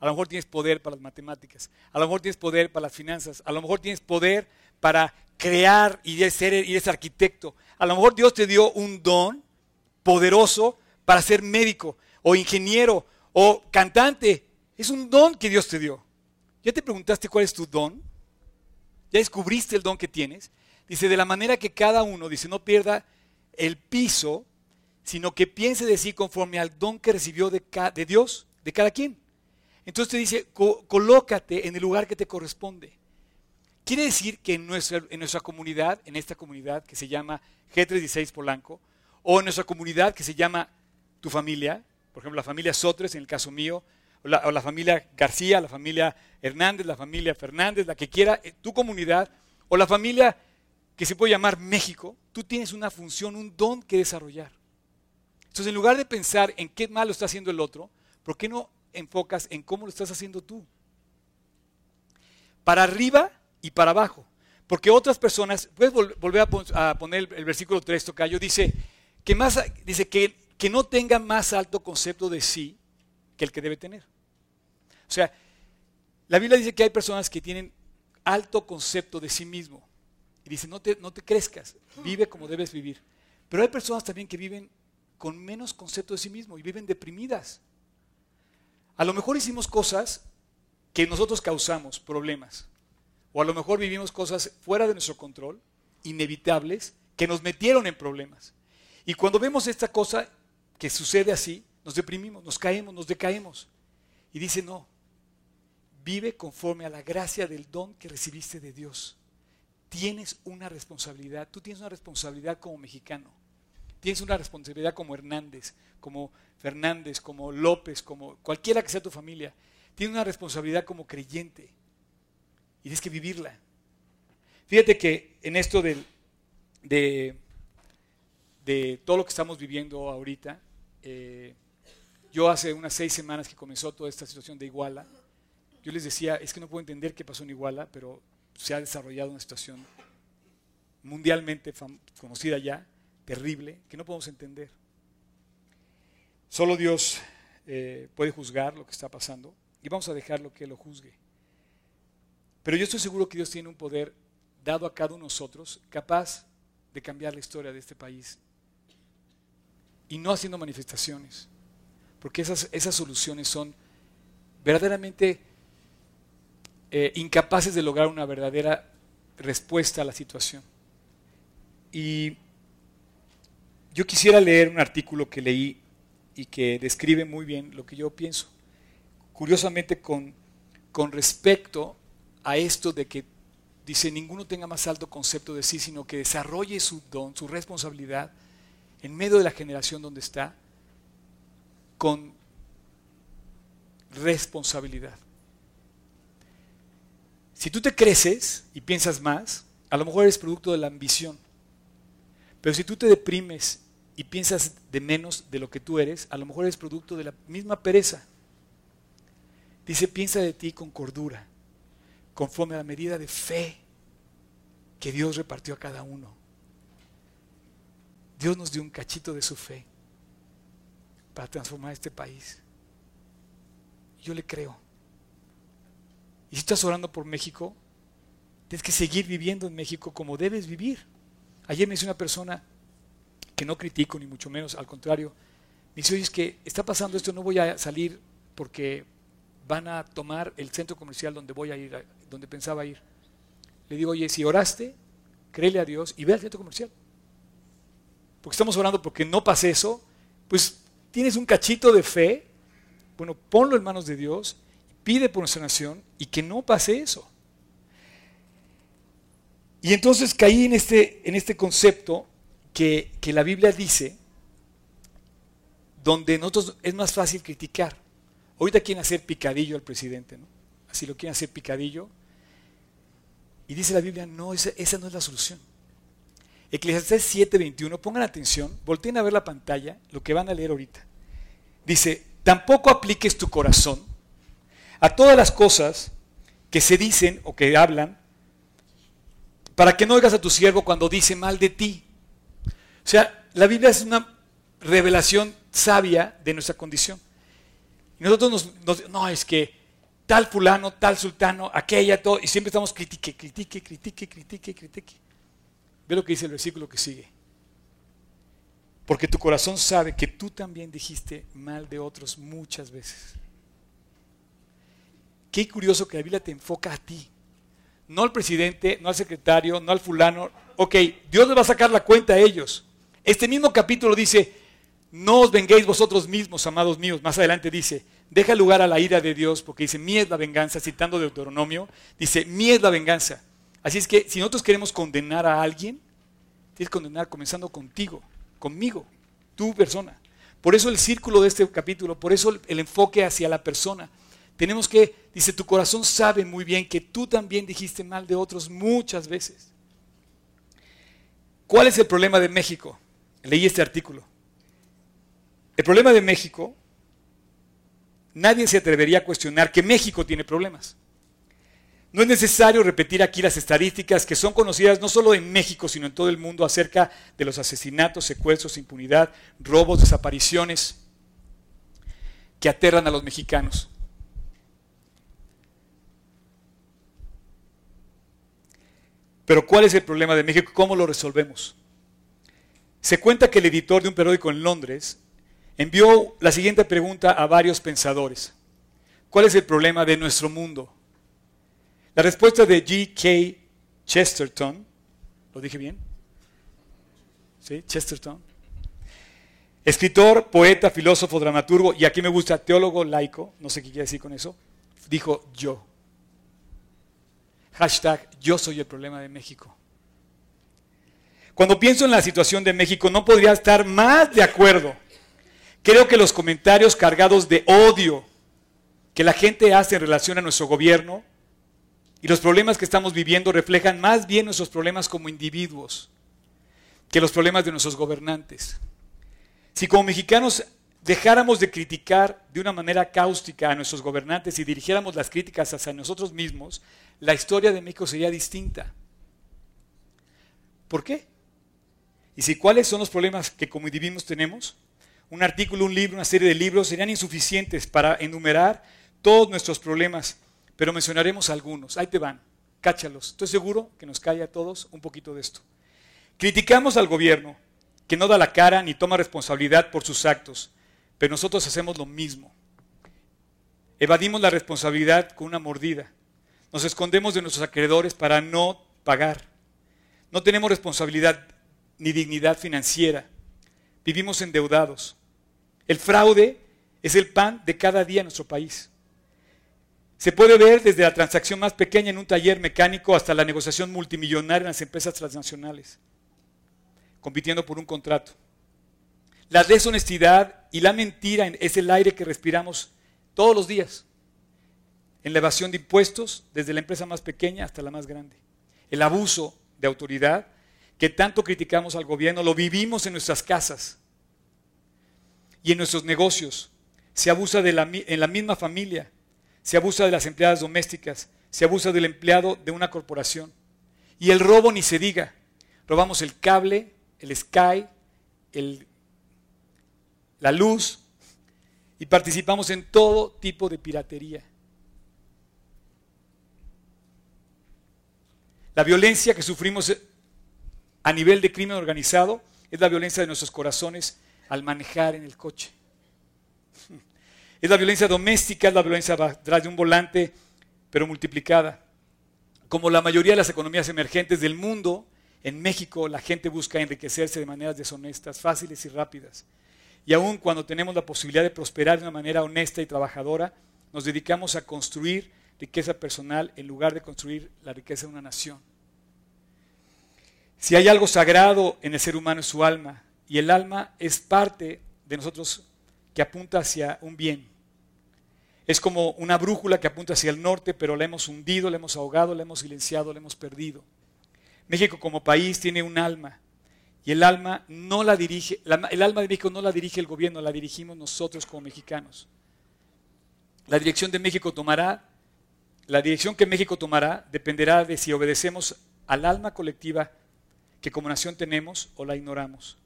a lo mejor tienes poder para las matemáticas, a lo mejor tienes poder para las finanzas, a lo mejor tienes poder para crear y y eres arquitecto. A lo mejor Dios te dio un don poderoso para ser médico o ingeniero o cantante. Es un don que Dios te dio. ¿Ya te preguntaste cuál es tu don? ¿Ya descubriste el don que tienes? Dice, de la manera que cada uno, dice, no pierda el piso, sino que piense de sí conforme al don que recibió de, de Dios, de cada quien. Entonces te dice, colócate en el lugar que te corresponde. Quiere decir que en nuestra, en nuestra comunidad, en esta comunidad que se llama G36 Polanco, o en nuestra comunidad que se llama tu familia, por ejemplo, la familia Sotres, en el caso mío, o la, familia García, la familia Hernández, la familia Fernández, la que quiera, eh, tu comunidad, o la familia que se puede llamar México, tú tienes una función, un don que desarrollar. Entonces, en lugar de pensar en qué mal lo está haciendo el otro, ¿por qué no enfocas en cómo lo estás haciendo tú? Para arriba y para abajo. Porque otras personas, puedes volver a, poner el, versículo 3, Tocayo, dice que, más, dice que, que no tenga más alto concepto de sí que el que debe tener. O sea, la Biblia dice que hay personas que tienen alto concepto de sí mismo. Y dice, no te, no te crezcas, vive como debes vivir. Pero hay personas también que viven con menos concepto de sí mismo y viven deprimidas. A lo mejor hicimos cosas que nosotros causamos problemas. O a lo mejor vivimos cosas fuera de nuestro control, inevitables, que nos metieron en problemas. Y cuando vemos esta cosa que sucede así, nos deprimimos, nos caemos, nos decaemos. Y dice, no, vive conforme a la gracia del don que recibiste de Dios tienes una responsabilidad, tú tienes una responsabilidad como mexicano, tienes una responsabilidad como Hernández, como Fernández, como López, como cualquiera que sea tu familia, tienes una responsabilidad como creyente y tienes que vivirla. Fíjate que en esto de, de todo lo que estamos viviendo ahorita, eh, yo hace unas seis semanas que comenzó toda esta situación de Iguala, yo les decía, es que no puedo entender qué pasó en Iguala, pero se ha desarrollado una situación mundialmente conocida ya, terrible, que no podemos entender. Solo Dios eh, puede juzgar lo que está pasando. y vamos a dejarlo que lo juzgue. Pero yo estoy seguro que Dios tiene un poder dado a cada uno de nosotros capaz de cambiar la historia de este país. Y no haciendo manifestaciones, porque esas, esas soluciones son verdaderamente eh, incapaces de lograr una verdadera respuesta a la situación. Y yo quisiera leer un artículo que leí y que describe muy bien lo que yo pienso. Curiosamente con, con respecto a esto de que dice, ninguno tenga más alto concepto de sí, sino que desarrolle su don, su responsabilidad en medio de la generación donde está, con responsabilidad. Si tú te creces y piensas más, a lo mejor eres producto de la ambición. Pero si tú te deprimes y piensas de menos de lo que tú eres, a lo mejor eres producto de la misma pereza. Dice, piensa de ti con cordura, conforme a la medida de fe que Dios repartió a cada uno. Dios nos dio un cachito de su fe para transformar este país. Yo le creo. Y si estás orando por México, tienes que seguir viviendo en México como debes vivir. Ayer me dice una persona que no critico ni mucho menos, al contrario, me dice, oye, es que está pasando esto, no voy a salir porque van a tomar el centro comercial donde voy a ir, donde pensaba ir. Le digo, oye, si oraste, créele a Dios y ve al centro comercial. Porque estamos orando porque no pase eso, pues tienes un cachito de fe, bueno, ponlo en manos de Dios pide por nuestra nación y que no pase eso. Y entonces caí en este, en este concepto que, la Biblia dice, donde nosotros es más fácil criticar. Ahorita quieren hacer picadillo al presidente, ¿no? Así lo quieren hacer picadillo. Y dice la Biblia, no, esa no es la solución. Eclesiastés 7:21, pongan atención, volteen a ver la pantalla, lo que van a leer ahorita. Dice, tampoco apliques tu corazón a todas las cosas que se dicen o que hablan, para que no oigas a tu siervo cuando dice mal de ti. O sea, la Biblia es una revelación sabia de nuestra condición. Y nosotros nos, no, es que tal fulano, tal sultano, aquella, todo, y siempre estamos critique, critique, critique, critique, critique. Ve lo que dice el versículo que sigue. Porque tu corazón sabe que tú también dijiste mal de otros muchas veces. Qué curioso que la Biblia te enfoca a ti. No al presidente, no al secretario, no al fulano. Ok, Dios les va a sacar la cuenta a ellos. Este mismo capítulo dice, no os venguéis vosotros mismos, amados míos. Más adelante dice, deja lugar a la ira de Dios, porque dice, mi es la venganza, citando Deuteronomio, dice, mi es la venganza. Así es que si nosotros queremos condenar a alguien, tienes que condenar comenzando contigo, conmigo, tu persona. Por eso el círculo de este capítulo, por eso el enfoque hacia la persona. Tenemos que, dice, tu corazón sabe muy bien que tú también dijiste mal de otros muchas veces. ¿Cuál es el problema de México? Leí este artículo. El problema de México, nadie se atrevería a cuestionar que México tiene problemas. No es necesario repetir aquí las estadísticas que son conocidas no solo en México, sino en todo el mundo acerca de los asesinatos, secuestros, impunidad, robos, desapariciones que aterran a los mexicanos. Pero ¿cuál es el problema de México? ¿Cómo lo resolvemos? Se cuenta que el editor de un periódico en Londres envió la siguiente pregunta a varios pensadores. ¿Cuál es el problema de nuestro mundo? La respuesta de G.K. Chesterton, ¿lo dije bien? ¿Sí? Chesterton. Escritor, poeta, filósofo, dramaturgo, y aquí me gusta teólogo laico, no sé qué quiere decir con eso, dijo yo. Hashtag yo soy el problema de México. Cuando pienso en la situación de México no podría estar más de acuerdo. Creo que los comentarios cargados de odio que la gente hace en relación a nuestro gobierno y los problemas que estamos viviendo reflejan más bien nuestros problemas como individuos que los problemas de nuestros gobernantes. Si como mexicanos dejáramos de criticar de una manera cáustica a nuestros gobernantes y dirigiéramos las críticas hacia nosotros mismos, la historia de México sería distinta. ¿Por qué? Y si cuáles son los problemas que como individuos tenemos, un artículo, un libro, una serie de libros serían insuficientes para enumerar todos nuestros problemas, pero mencionaremos algunos. Ahí te van, cáchalos. Estoy seguro que nos cae a todos un poquito de esto. Criticamos al gobierno, que no da la cara ni toma responsabilidad por sus actos, pero nosotros hacemos lo mismo. Evadimos la responsabilidad con una mordida. Nos escondemos de nuestros acreedores para no pagar. No tenemos responsabilidad ni dignidad financiera. Vivimos endeudados. El fraude es el pan de cada día en nuestro país. Se puede ver desde la transacción más pequeña en un taller mecánico hasta la negociación multimillonaria en las empresas transnacionales, compitiendo por un contrato. La deshonestidad y la mentira es el aire que respiramos todos los días. En la evasión de impuestos, desde la empresa más pequeña hasta la más grande. El abuso de autoridad que tanto criticamos al gobierno, lo vivimos en nuestras casas y en nuestros negocios. Se abusa de la, en la misma familia, se abusa de las empleadas domésticas, se abusa del empleado de una corporación. Y el robo ni se diga. Robamos el cable, el Sky, la luz y participamos en todo tipo de piratería. La violencia que sufrimos a nivel de crimen organizado es la violencia de nuestros corazones al manejar en el coche. Es la violencia doméstica, es la violencia detrás de un volante, pero multiplicada. Como la mayoría de las economías emergentes del mundo, en México la gente busca enriquecerse de maneras deshonestas, fáciles y rápidas. Y aun cuando tenemos la posibilidad de prosperar de una manera honesta y trabajadora, nos dedicamos a construir riqueza personal en lugar de construir la riqueza de una nación. Si hay algo sagrado en el ser humano es su alma, y el alma es parte de nosotros que apunta hacia un bien. Es como una brújula que apunta hacia el norte, pero la hemos hundido, la hemos ahogado, la hemos silenciado, la hemos perdido. México como país tiene un alma, y el alma no la dirige, el alma de México no la dirige el gobierno, la dirigimos nosotros como mexicanos. La dirección de México tomará, la dirección que México tomará dependerá de si obedecemos al alma colectiva que como nación tenemos o la ignoramos.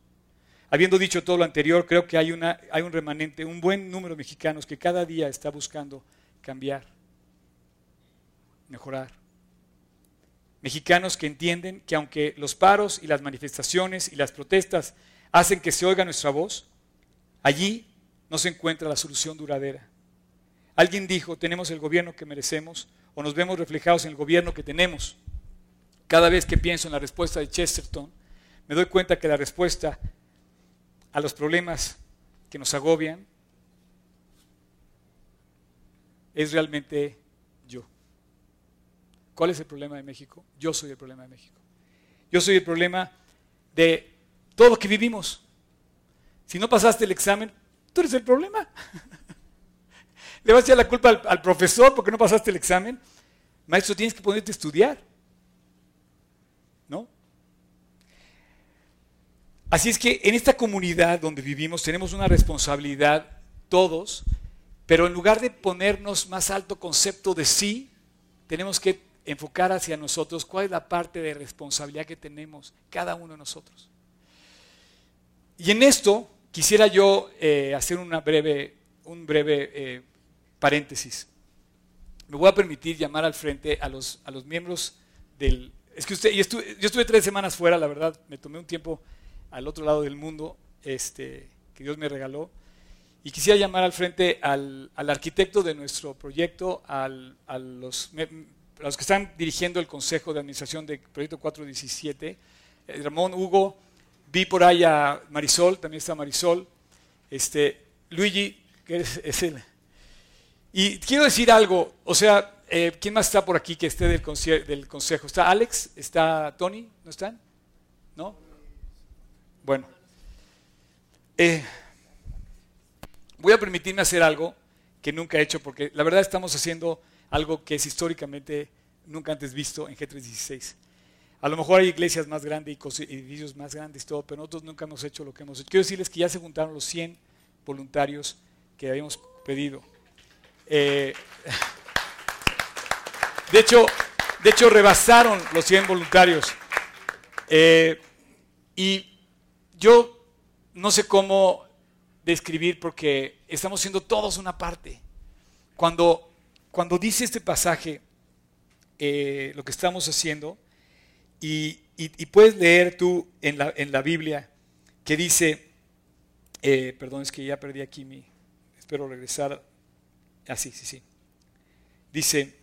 Habiendo dicho todo lo anterior, creo que hay, un remanente, un buen número de mexicanos que cada día está buscando cambiar, mejorar. Mexicanos que entienden que aunque los paros y las manifestaciones y las protestas hacen que se oiga nuestra voz, allí no se encuentra la solución duradera. Alguien dijo, tenemos el gobierno que merecemos o nos vemos reflejados en el gobierno que tenemos. Cada vez que pienso en la respuesta de Chesterton, me doy cuenta que la respuesta a los problemas que nos agobian es realmente yo. ¿Cuál es el problema de México? Yo soy el problema de México. Yo soy el problema de todo lo que vivimos. Si no pasaste el examen, tú eres el problema. [laughs] Le vas a la culpa al, al profesor porque no pasaste el examen. Maestro, tienes que ponerte a estudiar. Así es que en esta comunidad donde vivimos tenemos una responsabilidad todos, pero en lugar de ponernos más alto concepto de sí, tenemos que enfocar hacia nosotros cuál es la parte de responsabilidad que tenemos cada uno de nosotros. Y en esto quisiera yo eh, hacer una breve, un breve eh, paréntesis. Me voy a permitir llamar al frente a los, a los miembros del... Es que usted, estuve, yo estuve tres semanas fuera, la verdad, me tomé un tiempo al otro lado del mundo este, que Dios me regaló. Y quisiera llamar al frente al, arquitecto de nuestro proyecto, a, los, los, que están dirigiendo el Consejo de Administración del Proyecto 417, eh, Ramón, Hugo, vi por ahí a Marisol, también está Marisol, este, Luigi, que es, él. Y quiero decir algo, o sea, eh, ¿quién más está por aquí que esté del, del consejo? ¿Está Alex? ¿Está Tony? ¿No están? ¿No? Bueno, eh, voy a permitirme hacer algo que nunca he hecho, porque la verdad estamos haciendo algo que es históricamente nunca antes visto en G316. A lo mejor hay iglesias más grandes y edificios más grandes y todo, pero nosotros nunca hemos hecho lo que hemos hecho. Quiero decirles que ya se juntaron los 100 voluntarios que habíamos pedido. Eh, de, hecho, de hecho, rebasaron los 100 voluntarios. Eh, y yo no sé cómo describir porque estamos siendo todos una parte. cuando, cuando dice este pasaje eh, lo que estamos haciendo, y, puedes leer tú en la, en la Biblia que dice, eh, perdón, es que ya perdí aquí mi, espero regresar, ah, sí, sí, sí, dice,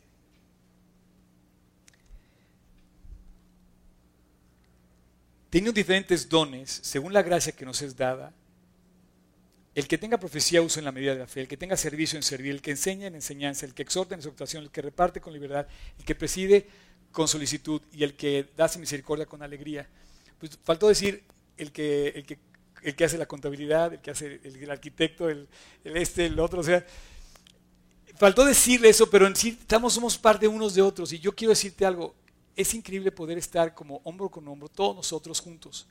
teniendo diferentes dones según la gracia que nos es dada, el que tenga profecía usa en la medida de la fe, el que tenga servicio en servir, el que enseña en enseñanza, el que exhorta en exhortación, el que reparte con libertad, el que preside con solicitud y el que da sin misericordia con alegría. Pues faltó decir el que, el que, el que hace la contabilidad, el que hace el, arquitecto, el, este, el otro, o sea, faltó decirle eso, pero en sí estamos, somos parte unos de otros. Y yo quiero decirte algo, es increíble poder estar como hombro con hombro, todos nosotros juntos.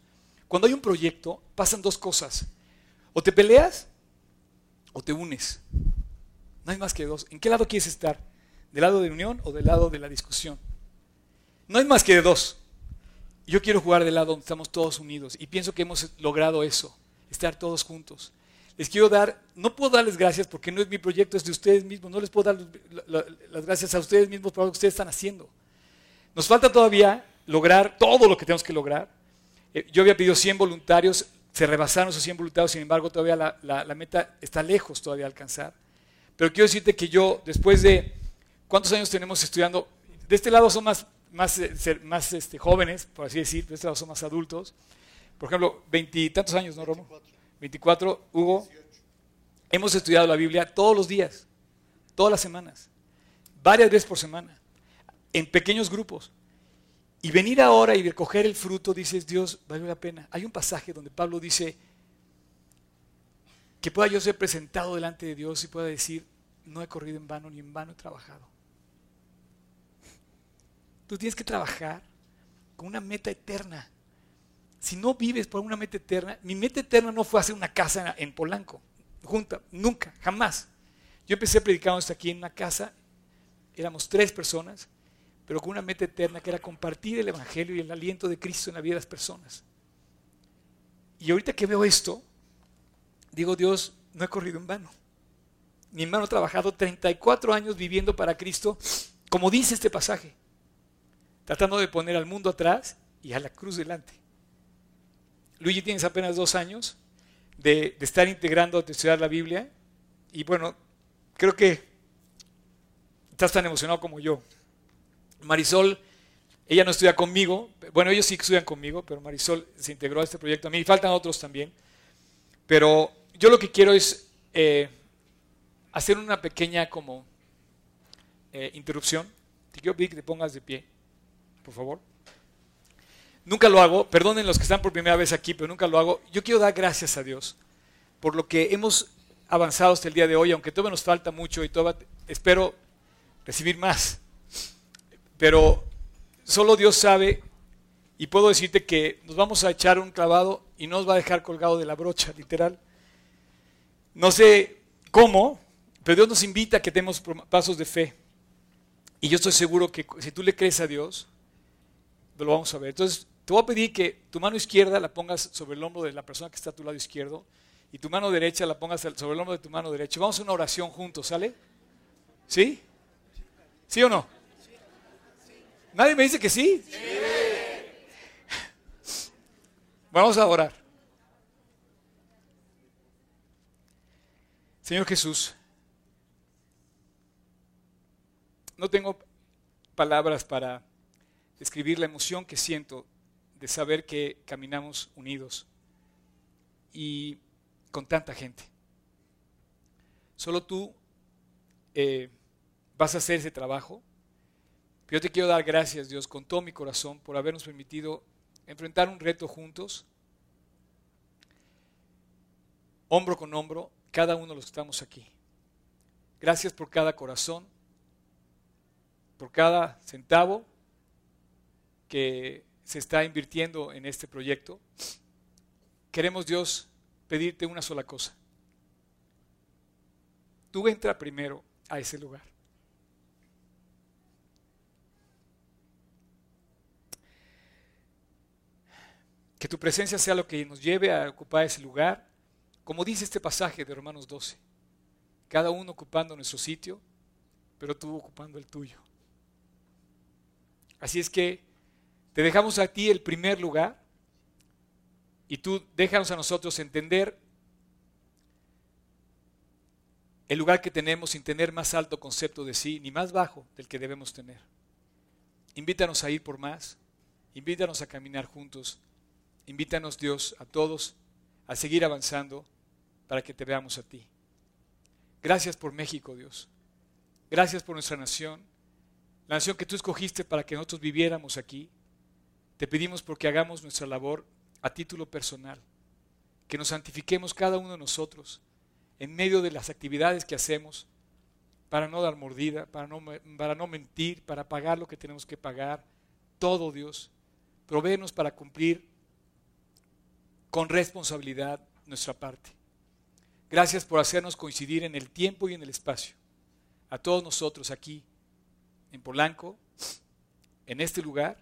Cuando hay un proyecto, pasan dos cosas. O te peleas o te unes. No hay más que dos. ¿En qué lado quieres estar? ¿Del lado de unión o del lado de la discusión? No hay más que dos. Yo quiero jugar del lado donde estamos todos unidos y pienso que hemos logrado eso, estar todos juntos. Les quiero dar, no puedo darles gracias porque no es mi proyecto, es de ustedes mismos. No les puedo dar las gracias a ustedes mismos por lo que ustedes están haciendo. Nos falta todavía lograr todo lo que tenemos que lograr. Eh, yo había pedido 100 voluntarios, se rebasaron esos 100 voluntarios, sin embargo todavía la, meta está lejos todavía de alcanzar. Pero quiero decirte que yo, después de, ¿cuántos años tenemos estudiando? De este lado son más, más, eh, más este, jóvenes, por así decir, de este lado son más adultos. Por ejemplo, veintitantos años, ¿no, Romo? 24, Hugo. Hemos estudiado la Biblia todos los días, todas las semanas, varias veces por semana, en pequeños grupos. Y venir ahora y recoger el fruto, dices, Dios, vale la pena. Hay un pasaje donde Pablo dice que pueda yo ser presentado delante de Dios y pueda decir, no he corrido en vano ni en vano he trabajado. Tú tienes que trabajar con una meta eterna. Si no vives por una meta eterna, mi meta eterna no fue hacer una casa en Polanco, junta, nunca, jamás. Yo empecé predicando hasta aquí en una casa, éramos tres personas, pero con una meta eterna que era compartir el Evangelio y el aliento de Cristo en la vida de las personas. Y ahorita que veo esto, digo, Dios, no he corrido en vano. Mi hermano ha trabajado 34 años viviendo para Cristo, como dice este pasaje, tratando de poner al mundo atrás y a la cruz delante. Luigi tienes apenas dos años de, estar integrando, de estudiar la Biblia, y bueno, creo que estás tan emocionado como yo. Marisol, ella no estudia conmigo, bueno, ellos sí estudian conmigo, pero Marisol se integró a este proyecto a mí, faltan otros también. Pero yo lo que quiero es eh, hacer una pequeña como eh, interrupción. Te quiero pedir que te pongas de pie, por favor. Nunca lo hago, perdonen los que están por primera vez aquí, pero nunca lo hago. Yo quiero dar gracias a Dios por lo que hemos avanzado hasta el día de hoy, aunque todavía nos falta mucho y todavía espero recibir más. Pero solo Dios sabe y puedo decirte que nos vamos a echar un clavado y no nos va a dejar colgado de la brocha, literal. No sé cómo, pero Dios nos invita a que demos pasos de fe. Y yo estoy seguro que si tú le crees a Dios, lo vamos a ver. Entonces, te voy a pedir que tu mano izquierda la pongas sobre el hombro de la persona que está a tu lado izquierdo y tu mano derecha la pongas sobre el hombro de tu mano derecha. Vamos a una oración juntos, ¿sale? ¿Sí? ¿Sí o no? ¿Nadie me dice que sí? Vamos a orar. Señor Jesús, no tengo palabras para describir la emoción que siento de saber que caminamos unidos y con tanta gente. Solo tú eh, vas a hacer ese trabajo yo te quiero dar gracias, Dios, con todo mi corazón por habernos permitido enfrentar un reto juntos, hombro con hombro, cada uno de los que estamos aquí. Gracias por cada corazón, por cada centavo que se está invirtiendo en este proyecto. Queremos, Dios, pedirte una sola cosa. Tú entra primero a ese lugar. Que tu presencia sea lo que nos lleve a ocupar ese lugar, como dice este pasaje de Romanos 12. Cada uno ocupando nuestro sitio, pero tú ocupando el tuyo. Así es que te dejamos a ti el primer lugar y tú déjanos a nosotros entender el lugar que tenemos sin tener más alto concepto de sí ni más bajo del que debemos tener. Invítanos a ir por más, invítanos a caminar juntos, invítanos Dios a todos a seguir avanzando para que te veamos a ti. Gracias por México, Dios. Gracias por nuestra nación, la nación que tú escogiste para que nosotros viviéramos aquí. Te pedimos porque hagamos nuestra labor a título personal, que nos santifiquemos cada uno de nosotros en medio de las actividades que hacemos para no dar mordida, para no, para no mentir, para pagar lo que tenemos que pagar. Todo Dios, provéenos para cumplir con responsabilidad nuestra parte. Gracias por hacernos coincidir en el tiempo y en el espacio. A todos nosotros aquí, en Polanco, en este lugar,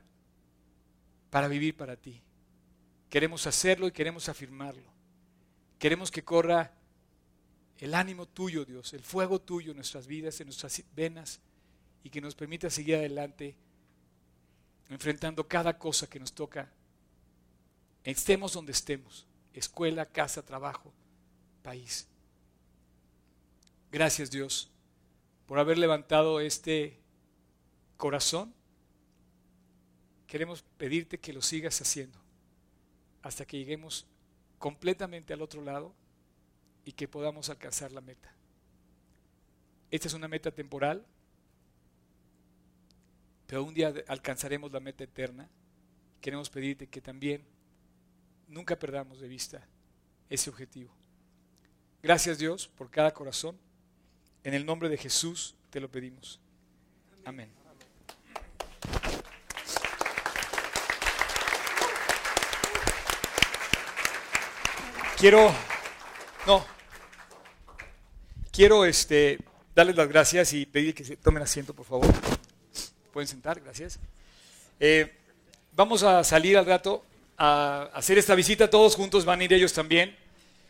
para vivir para ti. Queremos hacerlo y queremos afirmarlo. Queremos que corra el ánimo tuyo, Dios, el fuego tuyo en nuestras vidas, en nuestras venas, y que nos permita seguir adelante enfrentando cada cosa que nos toca, estemos donde estemos, escuela, casa, trabajo, país. Gracias Dios por haber levantado este corazón. Queremos pedirte que lo sigas haciendo hasta que lleguemos completamente al otro lado y que podamos alcanzar la meta. Esta es una meta temporal, pero un día alcanzaremos la meta eterna. Queremos pedirte que también nunca perdamos de vista ese objetivo. Gracias Dios por cada corazón. En el nombre de Jesús te lo pedimos. Amén. Quiero, no, quiero este, darles las gracias y pedir que se tomen asiento, por favor. Pueden sentar, gracias. Eh, vamos a salir al rato a hacer esta visita, todos juntos van a ir ellos también.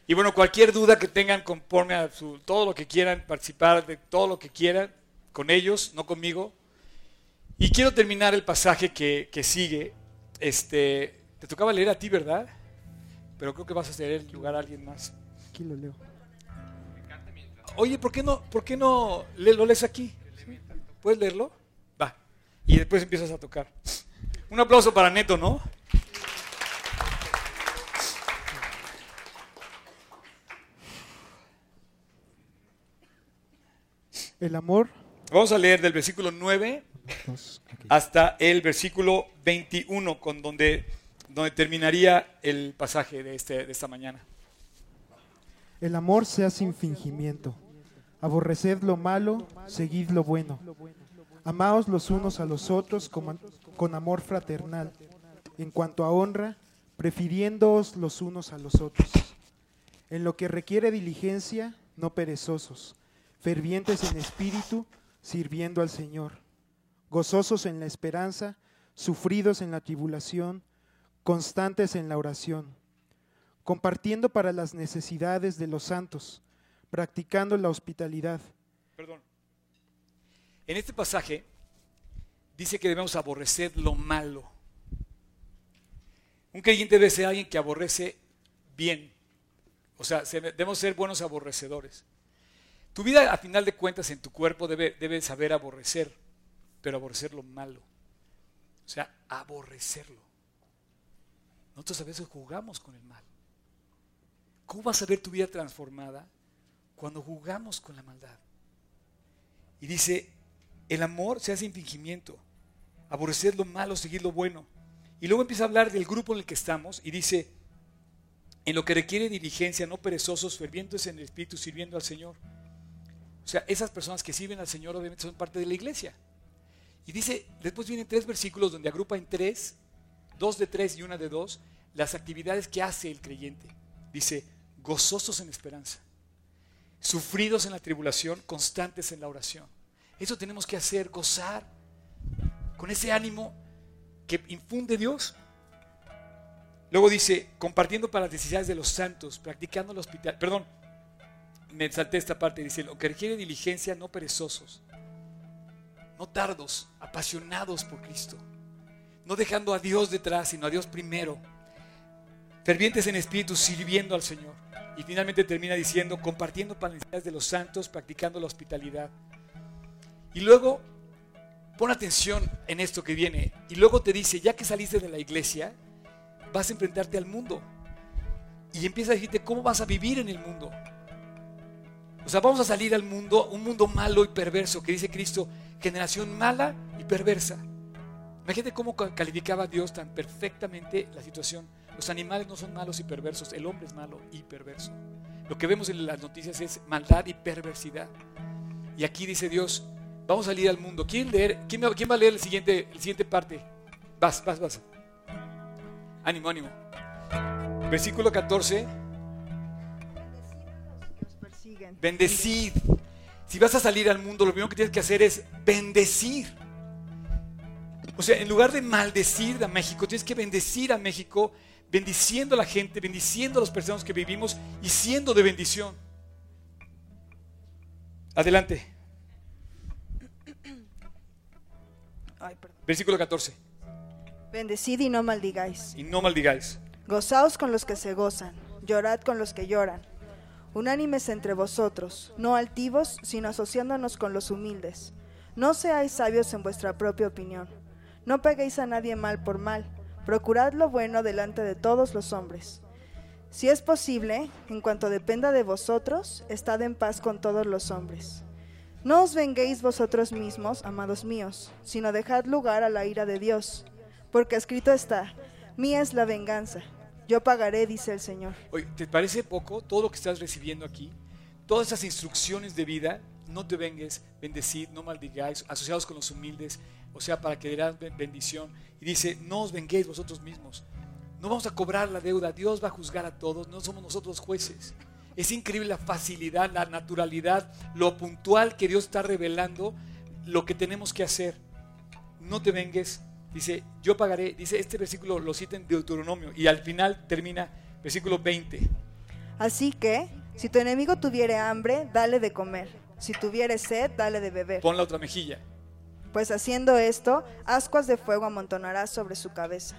Y bueno, cualquier duda que tengan conforme a su, todo lo que quieran, participar de todo lo que quieran, con ellos, no conmigo. Y quiero terminar el pasaje que, que sigue. Este, te tocaba leer a ti, ¿verdad? pero creo que vas a ceder el lugar a alguien más.
Aquí lo leo.
Oye, ¿por qué no, por qué no lo lees aquí? ¿Puedes leerlo? Va. Y después empiezas a tocar. Un aplauso para Neto, ¿no?
El amor.
Vamos a leer del versículo 9 hasta el versículo 21, con donde donde terminaría el pasaje de, este, de esta mañana.
El amor sea sin fingimiento. Aborreced lo malo, seguid lo bueno. Amaos los unos a los otros con, con amor fraternal. En cuanto a honra, prefiriéndoos los unos a los otros. En lo que requiere diligencia, no perezosos, fervientes en espíritu, sirviendo al Señor, gozosos en la esperanza, sufridos en la tribulación, constantes en la oración, compartiendo para las necesidades de los santos, practicando la hospitalidad.
Perdón. En este pasaje dice que debemos aborrecer lo malo. Un creyente debe ser alguien que aborrece bien. O sea, debemos ser buenos aborrecedores. Tu vida, a final de cuentas, en tu cuerpo debe, saber aborrecer, pero aborrecer lo malo. O sea, aborrecerlo. Nosotros a veces jugamos con el mal. ¿Cómo vas a ver tu vida transformada cuando jugamos con la maldad? Y dice, el amor se hace fingimiento, aborrecer lo malo, seguir lo bueno. Y luego empieza a hablar del grupo en el que estamos y dice, en lo que requiere diligencia, no perezosos, fervientes en el Espíritu, sirviendo al Señor. O sea, esas personas que sirven al Señor obviamente son parte de la iglesia. Y dice, después vienen tres versículos donde agrupa en tres dos de tres y una de dos, las actividades que hace el creyente. Dice, gozosos en esperanza, sufridos en la tribulación, constantes en la oración. Eso tenemos que hacer, gozar con ese ánimo que infunde Dios. Luego dice, compartiendo para las necesidades de los santos, practicando el hospital. Perdón, me salté esta parte, dice, lo que requiere diligencia, no perezosos. no tardos, apasionados por Cristo, no dejando a Dios detrás, sino a Dios primero, fervientes en espíritu, sirviendo al Señor. Y finalmente termina diciendo, compartiendo para de los santos, practicando la hospitalidad. Y luego, pon atención en esto que viene. Y luego te dice, ya que saliste de la iglesia, vas a enfrentarte al mundo. Y empieza a decirte cómo vas a vivir en el mundo. O sea, vamos a salir al mundo, un mundo malo y perverso, que dice Cristo, generación mala y perversa. Imagínate cómo calificaba Dios tan perfectamente la situación. Los animales no son malos y perversos, el hombre es malo y perverso. Lo que vemos en las noticias es maldad y perversidad. Y aquí dice Dios, vamos a salir al mundo. ¿Quién, leer? ¿Quién, va a leer el siguiente, el siguiente parte? Vas, vas, vas. Ánimo, ánimo. Versículo 14. Bendecid. Si vas a salir al mundo, lo primero que tienes que hacer es bendecir. O sea, en lugar de maldecir a México, tienes que bendecir a México, bendiciendo a la gente, bendiciendo a las personas que vivimos y siendo de bendición. Adelante. Versículo 14.
Bendecid y no maldigáis.
Y no maldigáis.
Gozaos con los que se gozan, llorad con los que lloran. Unánimes entre vosotros, no altivos, sino asociándonos con los humildes. No seáis sabios en vuestra propia opinión. No peguéis a nadie mal por mal. Procurad lo bueno delante de todos los hombres. Si es posible, en cuanto dependa de vosotros, estad en paz con todos los hombres. No os venguéis vosotros mismos, amados míos, sino dejad lugar a la ira de Dios, porque escrito está, mía es la venganza, yo pagaré, dice el Señor.
Oye, ¿te parece poco todo lo que estás recibiendo aquí? Todas esas instrucciones de vida, no te vengues, bendecid, no maldigáis, asociados con los humildes, o sea, para que dirán bendición. Y dice, no os venguéis vosotros mismos. No vamos a cobrar la deuda, Dios va a juzgar a todos, no somos nosotros jueces. Es increíble la facilidad, la naturalidad, lo puntual que Dios está revelando lo que tenemos que hacer. No te vengues, Dice, yo pagaré, dice este versículo lo cita en Deuteronomio y al final termina versículo 20.
Así que, si tu enemigo tuviere hambre, dale de comer. Si tuviere sed, dale de beber.
Pon la otra mejilla.
Pues haciendo esto, ascuas de fuego amontonarás sobre su cabeza.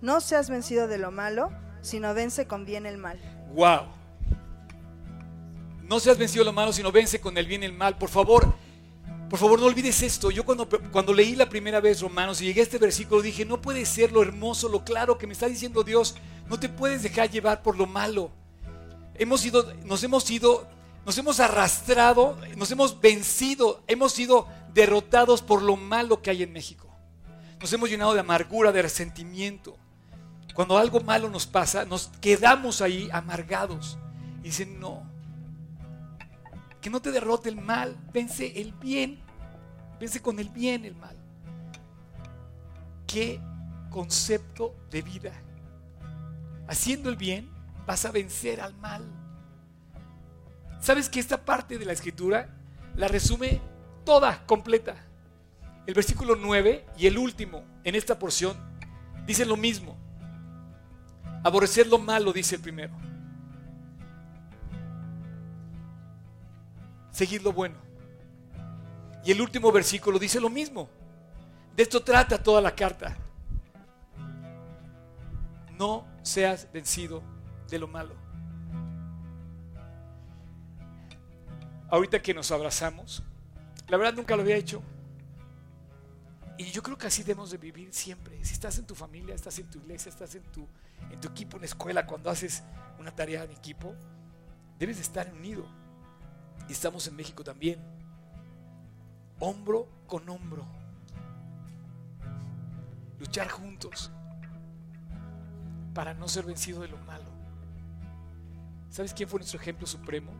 No seas vencido de lo malo, sino vence con bien el mal.
Wow. No seas vencido de lo malo, sino vence con el bien el mal. Por favor, por favor, no olvides esto. Yo cuando, cuando leí la primera vez Romanos y llegué a este versículo dije, no puede ser lo hermoso, lo claro que me está diciendo Dios. No te puedes dejar llevar por lo malo. Hemos ido, nos hemos ido, nos hemos arrastrado, nos hemos vencido, hemos sido derrotados por lo malo que hay en México. Nos hemos llenado de amargura, de resentimiento. Cuando algo malo nos pasa, nos quedamos ahí amargados. Y dicen, no, que no te derrote el mal, vence el bien, vence con el bien el mal. ¿Qué concepto de vida? Haciendo el bien vas a vencer al mal. ¿Sabes que esta parte de la escritura la resume toda completa? El versículo 9 y el último en esta porción dice lo mismo. Aborrecer lo malo, dice el primero. Seguir lo bueno. Y el último versículo dice lo mismo. De esto trata toda la carta. No seas vencido de lo malo. Ahorita que nos abrazamos, la verdad nunca lo había hecho. Y yo creo que así debemos de vivir siempre. Si estás en tu familia, estás en tu iglesia, estás en tu, en tu equipo, en la escuela, cuando haces una tarea en equipo, debes de estar unido. Y estamos en México también. Hombro con hombro. Luchar juntos para no ser vencido de lo malo. ¿Sabes quién fue nuestro ejemplo supremo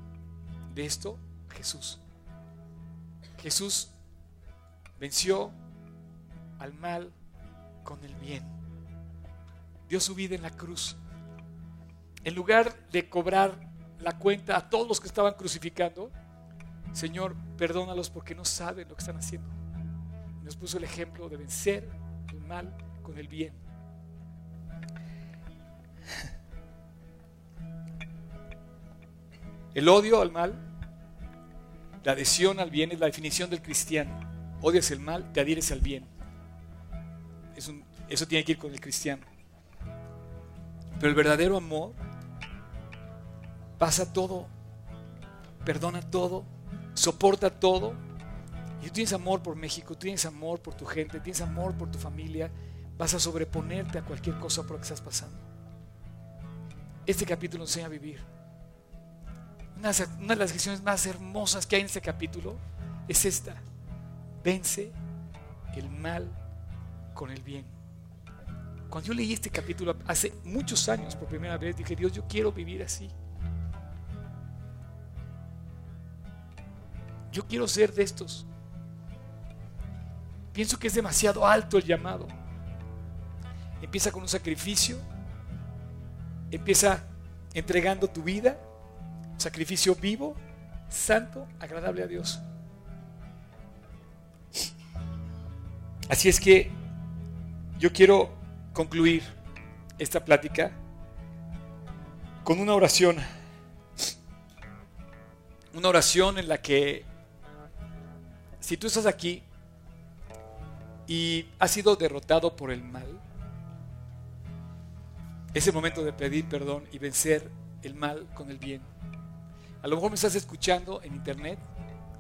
de esto? Jesús. Jesús venció al mal con el bien. Dio su vida en la cruz. En lugar de cobrar la cuenta a todos los que estaban crucificando, Señor, perdónalos porque no saben lo que están haciendo. Nos puso el ejemplo de vencer el mal con el bien. El odio al mal, la adhesión al bien es la definición del cristiano. odias el mal, te adhieres al bien. Es eso tiene que ir con el cristiano. Pero el verdadero amor pasa todo, perdona todo, soporta todo. Y tú tienes amor por México, tú tienes amor por tu gente, tienes amor por tu familia, vas a sobreponerte a cualquier cosa por la que estás pasando. Este capítulo enseña a vivir. Una, una de las lecciones más hermosas que hay en este capítulo es esta. Vence el mal con el bien. Cuando yo leí este capítulo hace muchos años por primera vez, dije, Dios, yo quiero vivir así. Yo quiero ser de estos. Pienso que es demasiado alto el llamado. Empieza con un sacrificio. Empieza entregando tu vida. Sacrificio vivo, santo, agradable a Dios. Así es que yo quiero concluir esta plática con una oración. Una oración en la que si tú estás aquí y has sido derrotado por el mal, es el momento de pedir perdón y vencer el mal con el bien. A lo mejor me estás escuchando en internet.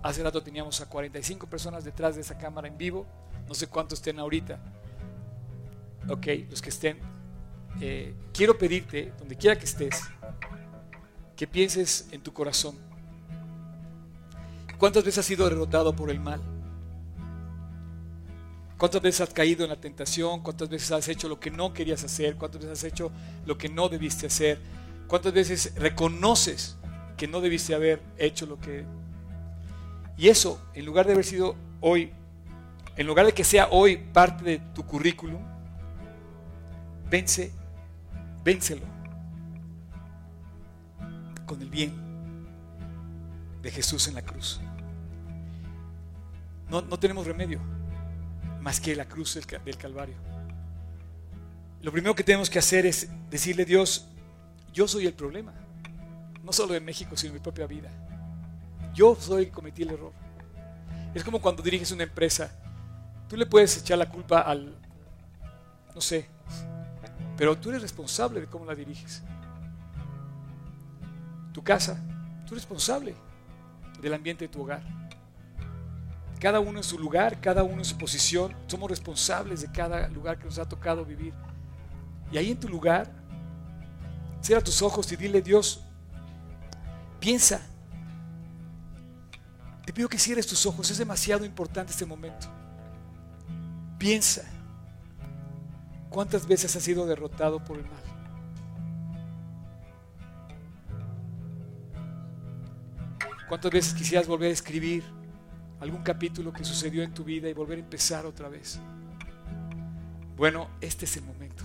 Hace rato teníamos a 45 personas detrás de esa cámara en vivo. No sé cuántos estén ahorita. Ok, los que estén. eh, quiero pedirte, donde quiera que estés, que pienses en tu corazón. ¿Cuántas veces has sido derrotado por el mal? ¿Cuántas veces has caído en la tentación? ¿Cuántas veces has hecho lo que no querías hacer? ¿Cuántas veces has hecho lo que no debiste hacer? ¿Cuántas veces reconoces que no debiste haber hecho lo que... Y eso, en lugar de haber sido hoy, en lugar de que sea hoy parte de tu currículum, vence, vénselo con el bien de Jesús en la cruz. No, no tenemos remedio más que la cruz del, ca- del Calvario. Lo primero que tenemos que hacer es decirle a Dios, yo soy el problema, no solo de México, sino de mi propia vida. Yo soy el que cometí el error. Es como cuando diriges una empresa, tú le puedes echar la culpa al, no sé, pero tú eres responsable de cómo la diriges. Tu casa, tú eres responsable del ambiente de tu hogar. Cada uno en su lugar, cada uno en su posición, somos responsables de cada lugar que nos ha tocado vivir. Y ahí en tu lugar, cierra tus ojos y dile, Dios, piensa. Te pido que cierres tus ojos, es demasiado importante este momento. Piensa. ¿Cuántas veces has sido derrotado por el mal? ¿Cuántas veces quisieras volver a escribir algún capítulo que sucedió en tu vida y volver a empezar otra vez? Bueno, este es el momento.